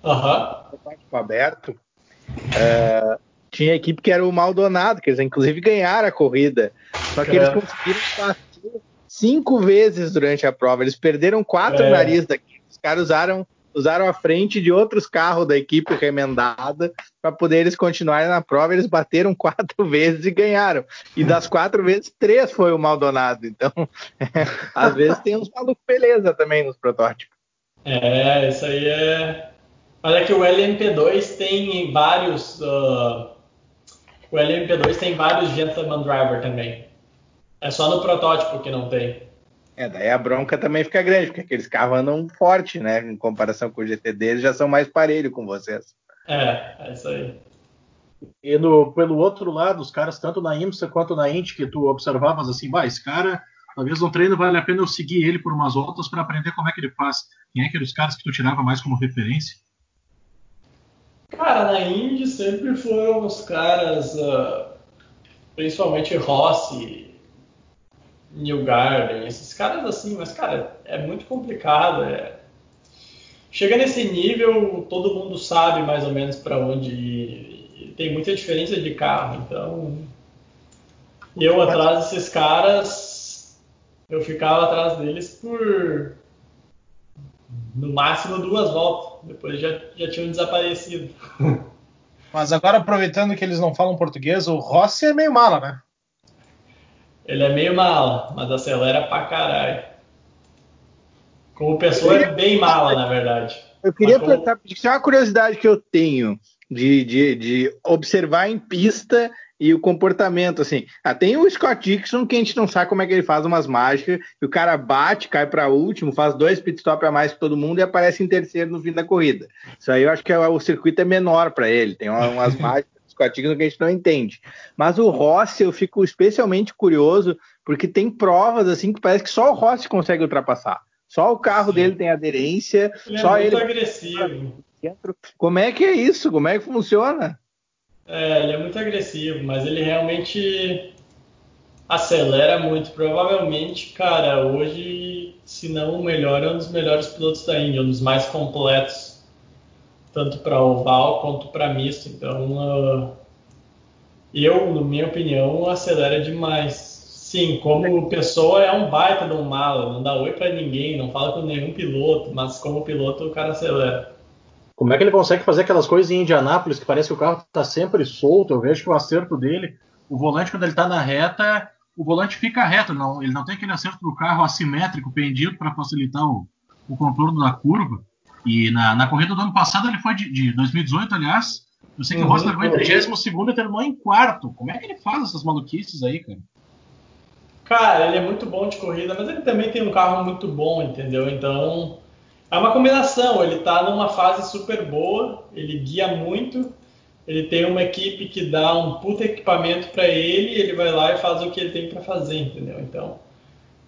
Aham. Uhum. aberto. Uh, tinha equipe que era o Maldonado, que eles inclusive ganharam a corrida. Só que é. eles conseguiram bater cinco vezes durante a prova. Eles perderam quatro é. nariz daqui caras usaram, usaram a frente de outros carros da equipe remendada para poder eles continuarem na prova. Eles bateram quatro vezes e ganharam. E das quatro vezes, três foi o Maldonado. Então, é, às vezes tem uns malucos beleza também nos protótipos. É, isso aí é. Olha que o LMP2 tem vários. Uh... O LMP2 tem vários Gentleman Driver também. É só no protótipo que não tem. É, daí a bronca também fica grande, porque aqueles carros andam forte, né? Em comparação com o GT deles, já são mais parelho com vocês. É, é isso aí. E no, pelo outro lado, os caras, tanto na IMSA quanto na Indy, que tu observavas assim, bah, esse cara, talvez no treino vale a pena eu seguir ele por umas voltas para aprender como é que ele faz. Quem é que eram os caras que tu tirava mais como referência? Cara, na Indy sempre foram os caras, uh, principalmente Rossi, New Garden, esses caras assim, mas cara, é muito complicado. É... Chega nesse nível, todo mundo sabe mais ou menos para onde ir. Tem muita diferença de carro, então eu atrás desses caras, eu ficava atrás deles por no máximo duas voltas. Depois já, já tinham desaparecido. Mas agora, aproveitando que eles não falam português, o Rossi é meio mala, né? Ele é meio mala, mas acelera pra caralho. Como pessoa, queria... é bem mala, na verdade. Eu queria mas perguntar, como... porque é uma curiosidade que eu tenho. de, de, de observar em pista e o comportamento, assim. Ah, tem o Scott Dixon, que a gente não sabe como é que ele faz umas mágicas, e o cara bate, cai para último, faz dois pitstops a mais que todo mundo e aparece em terceiro no fim da corrida. Isso aí eu acho que é, o circuito é menor para ele, tem umas mágicas do Scott Dixon que a gente não entende. Mas o Rossi, eu fico especialmente curioso, porque tem provas, assim, que parece que só o Rossi consegue ultrapassar. Só o carro Sim. dele tem aderência, ele só é muito ele... agressivo. Como é que é isso? Como é que funciona? É, ele é muito agressivo, mas ele realmente acelera muito. Provavelmente, cara, hoje, se não o melhor, é um dos melhores pilotos da Índia, um dos mais completos, tanto para oval quanto para misto. Então, uh, eu, na minha opinião, acelera demais. Sim, como pessoa é um baita de um mala, não dá oi para ninguém, não fala com nenhum piloto, mas como piloto o cara acelera. Como é que ele consegue fazer aquelas coisas em Indianápolis que parece que o carro está sempre solto? Eu vejo que o acerto dele, o volante, quando ele está na reta, o volante fica reto, não, ele não tem aquele acerto do carro assimétrico, pendido para facilitar o, o, contorno da curva. E na, na, corrida do ano passado, ele foi de, de 2018, aliás. Eu sei que uhum, o Rossi largou em 32 e terminou em quarto. Como é que ele faz essas maluquices aí, cara? Cara, ele é muito bom de corrida, mas ele também tem um carro muito bom, entendeu? Então, é uma combinação, ele está numa fase super boa, ele guia muito, ele tem uma equipe que dá um puta equipamento para ele, ele vai lá e faz o que ele tem para fazer, entendeu? Então,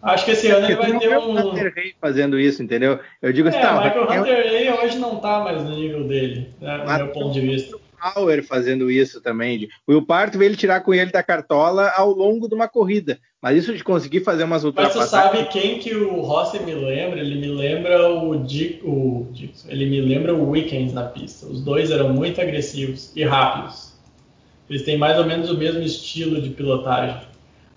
acho que esse ano ele vai ter um. Hunter Ray fazendo isso, entendeu? Eu digo assim, é, tá, Michael Hunter Ray hoje não está mais no nível dele, né, do meu ponto de vista. Power fazendo isso também. O Will Parto veio ele tirar com ele da cartola ao longo de uma corrida. Mas isso de conseguir fazer umas ultrapassagens. Mas você sabe quem que o Rossi me lembra? Ele me lembra o Dick, o Dick, ele me lembra o Weekends na pista. Os dois eram muito agressivos e rápidos. Eles têm mais ou menos o mesmo estilo de pilotagem.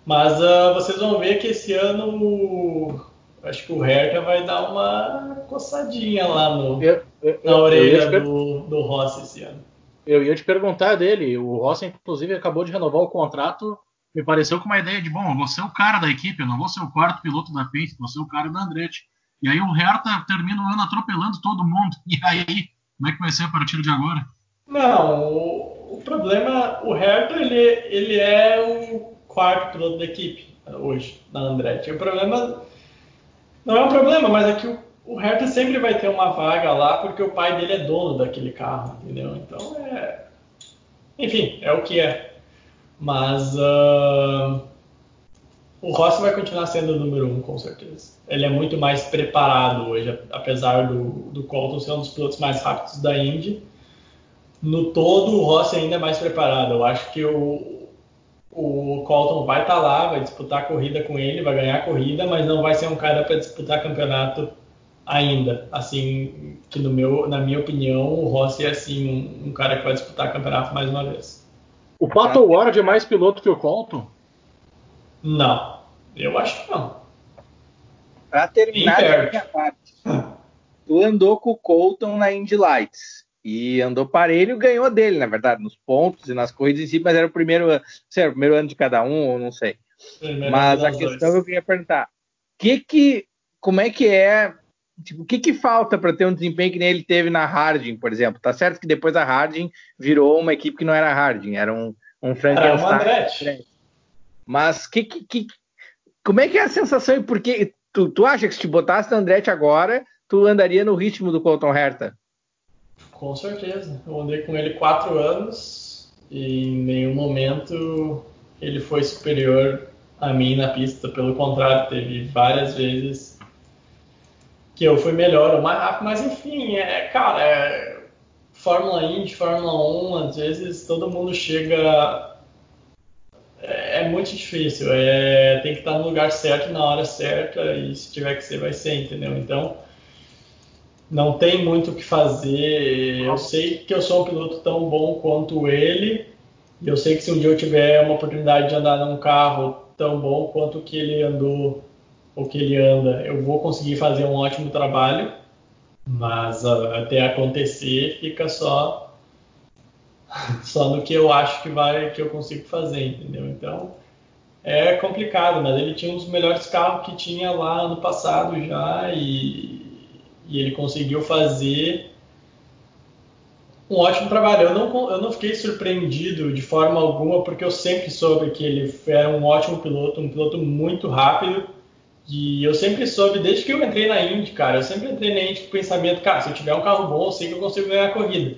Mas uh, vocês vão ver que esse ano acho que o Hertha vai dar uma coçadinha lá no, eu, eu, na orelha do, do Rossi esse ano. Eu ia te perguntar dele. O Rossi, inclusive, acabou de renovar o contrato. Me pareceu com uma ideia de, bom, vou ser o cara da equipe, eu não vou ser o quarto piloto da Pace, vou ser o cara da Andretti. E aí o Hertha termina o ano atropelando todo mundo. E aí, como é que vai ser a partir de agora? Não, o, o problema, o Hertha, ele, ele é o quarto piloto da equipe hoje, na Andretti. O problema, não é um problema, mas é que o o Hertha sempre vai ter uma vaga lá porque o pai dele é dono daquele carro, entendeu? Então é. Enfim, é o que é. Mas uh... o Rossi vai continuar sendo o número um, com certeza. Ele é muito mais preparado hoje, apesar do, do Colton ser um dos pilotos mais rápidos da Indy. No todo, o Rossi ainda é mais preparado. Eu acho que o, o Colton vai estar tá lá, vai disputar a corrida com ele, vai ganhar a corrida, mas não vai ser um cara para disputar campeonato ainda. Assim, que no meu, na minha opinião, o Rossi é assim um, um cara que vai disputar campeonato mais uma vez. O Pato Ward é mais piloto que o Colton? Não, eu acho que não. Para terminar a minha parte, tu andou com o Colton na Indy Lights e andou parelho, ganhou dele, na verdade, nos pontos e nas corridas em si, mas era o primeiro, sei, o primeiro ano de cada um, ou não sei. Primeiro mas a questão dois. eu queria perguntar, que que, como é que é Tipo, o que, que falta para ter um desempenho que nem ele teve na Harding, por exemplo? Tá certo que depois a Harding virou uma equipe que não era Harding, era um, um Frankenstein. Mas que, que, que, como é que é a sensação e por que tu, tu acha que se te botasse no Andretti agora, tu andaria no ritmo do Colton Herta? Com certeza. Eu andei com ele quatro anos e em nenhum momento ele foi superior a mim na pista. Pelo contrário, teve várias vezes que eu fui melhor ou mais rápido, mas enfim, é, cara, é, Fórmula Indy, Fórmula 1, às vezes todo mundo chega. É, é muito difícil, é, tem que estar no lugar certo na hora certa e se tiver que ser, vai ser, entendeu? Então, não tem muito o que fazer. Eu sei que eu sou um piloto tão bom quanto ele, e eu sei que se um dia eu tiver uma oportunidade de andar num carro tão bom quanto que ele andou o que ele anda, eu vou conseguir fazer um ótimo trabalho, mas uh, até acontecer fica só só no que eu acho que vai que eu consigo fazer, entendeu? Então é complicado, mas ele tinha um dos melhores carros que tinha lá no passado já e, e ele conseguiu fazer um ótimo trabalho. Eu não, eu não fiquei surpreendido de forma alguma, porque eu sempre soube que ele era um ótimo piloto, um piloto muito rápido. E eu sempre soube, desde que eu entrei na Indy, cara, eu sempre entrei na Indy com o pensamento, cara, se eu tiver um carro bom, eu sei que eu consigo ganhar a corrida.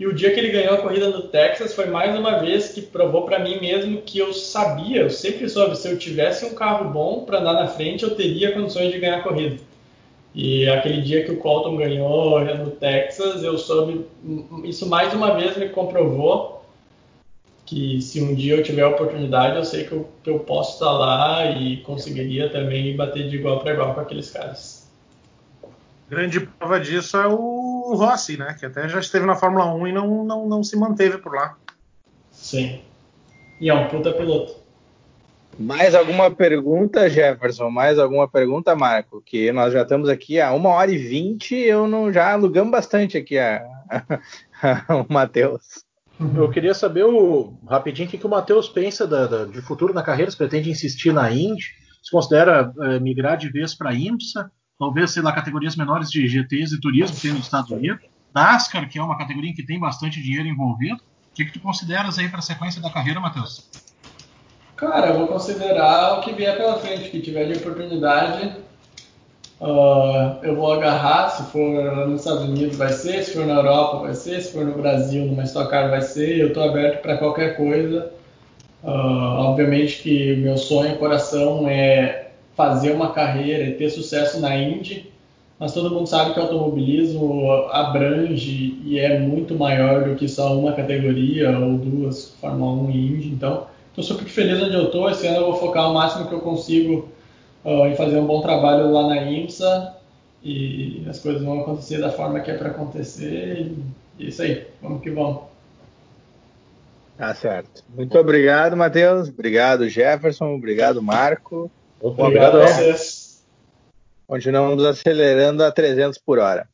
E o dia que ele ganhou a corrida no Texas foi mais uma vez que provou para mim mesmo que eu sabia, eu sempre soube, se eu tivesse um carro bom para andar na frente, eu teria condições de ganhar a corrida. E aquele dia que o Colton ganhou no Texas, eu soube, isso mais uma vez me comprovou que se um dia eu tiver a oportunidade, eu sei que eu, que eu posso estar lá e conseguiria também bater de igual para igual com aqueles caras. Grande prova disso é o Rossi, né? Que até já esteve na Fórmula 1 e não, não, não se manteve por lá. Sim. E é um puta piloto. Mais alguma pergunta, Jefferson? Mais alguma pergunta, Marco? Que nós já estamos aqui há uma hora e vinte, eu não já alugamos bastante aqui a, o Matheus. Eu queria saber o, rapidinho o que, que o Matheus pensa da, da, de futuro na carreira, se pretende insistir na Indy, se considera é, migrar de vez para a IMSA, talvez, sei lá, categorias menores de GTs e turismo que tem nos Estados Unidos, NASCAR, que é uma categoria em que tem bastante dinheiro envolvido. O que, que tu consideras aí para a sequência da carreira, Matheus? Cara, eu vou considerar o que vier pela frente, que tiver de oportunidade, uh, eu vou agarrar. Se for nos Estados Unidos, vai ser. Se for na Europa, vai ser. Se for no Brasil, numa Stock Car, vai ser. Eu estou aberto para qualquer coisa. Uh, obviamente que meu sonho, coração é fazer uma carreira e ter sucesso na Indy, mas todo mundo sabe que automobilismo abrange e é muito maior do que só uma categoria ou duas, Fórmula 1 e Indy. Então, Estou super feliz onde eu estou. Esse ano eu vou focar o máximo que eu consigo uh, em fazer um bom trabalho lá na IMSA e as coisas vão acontecer da forma que é para acontecer. E é isso aí, vamos que vamos. Tá certo. Muito obrigado, Matheus. Obrigado, Jefferson. Obrigado, Marco. Obrigado a vocês. Continuamos acelerando a 300 por hora.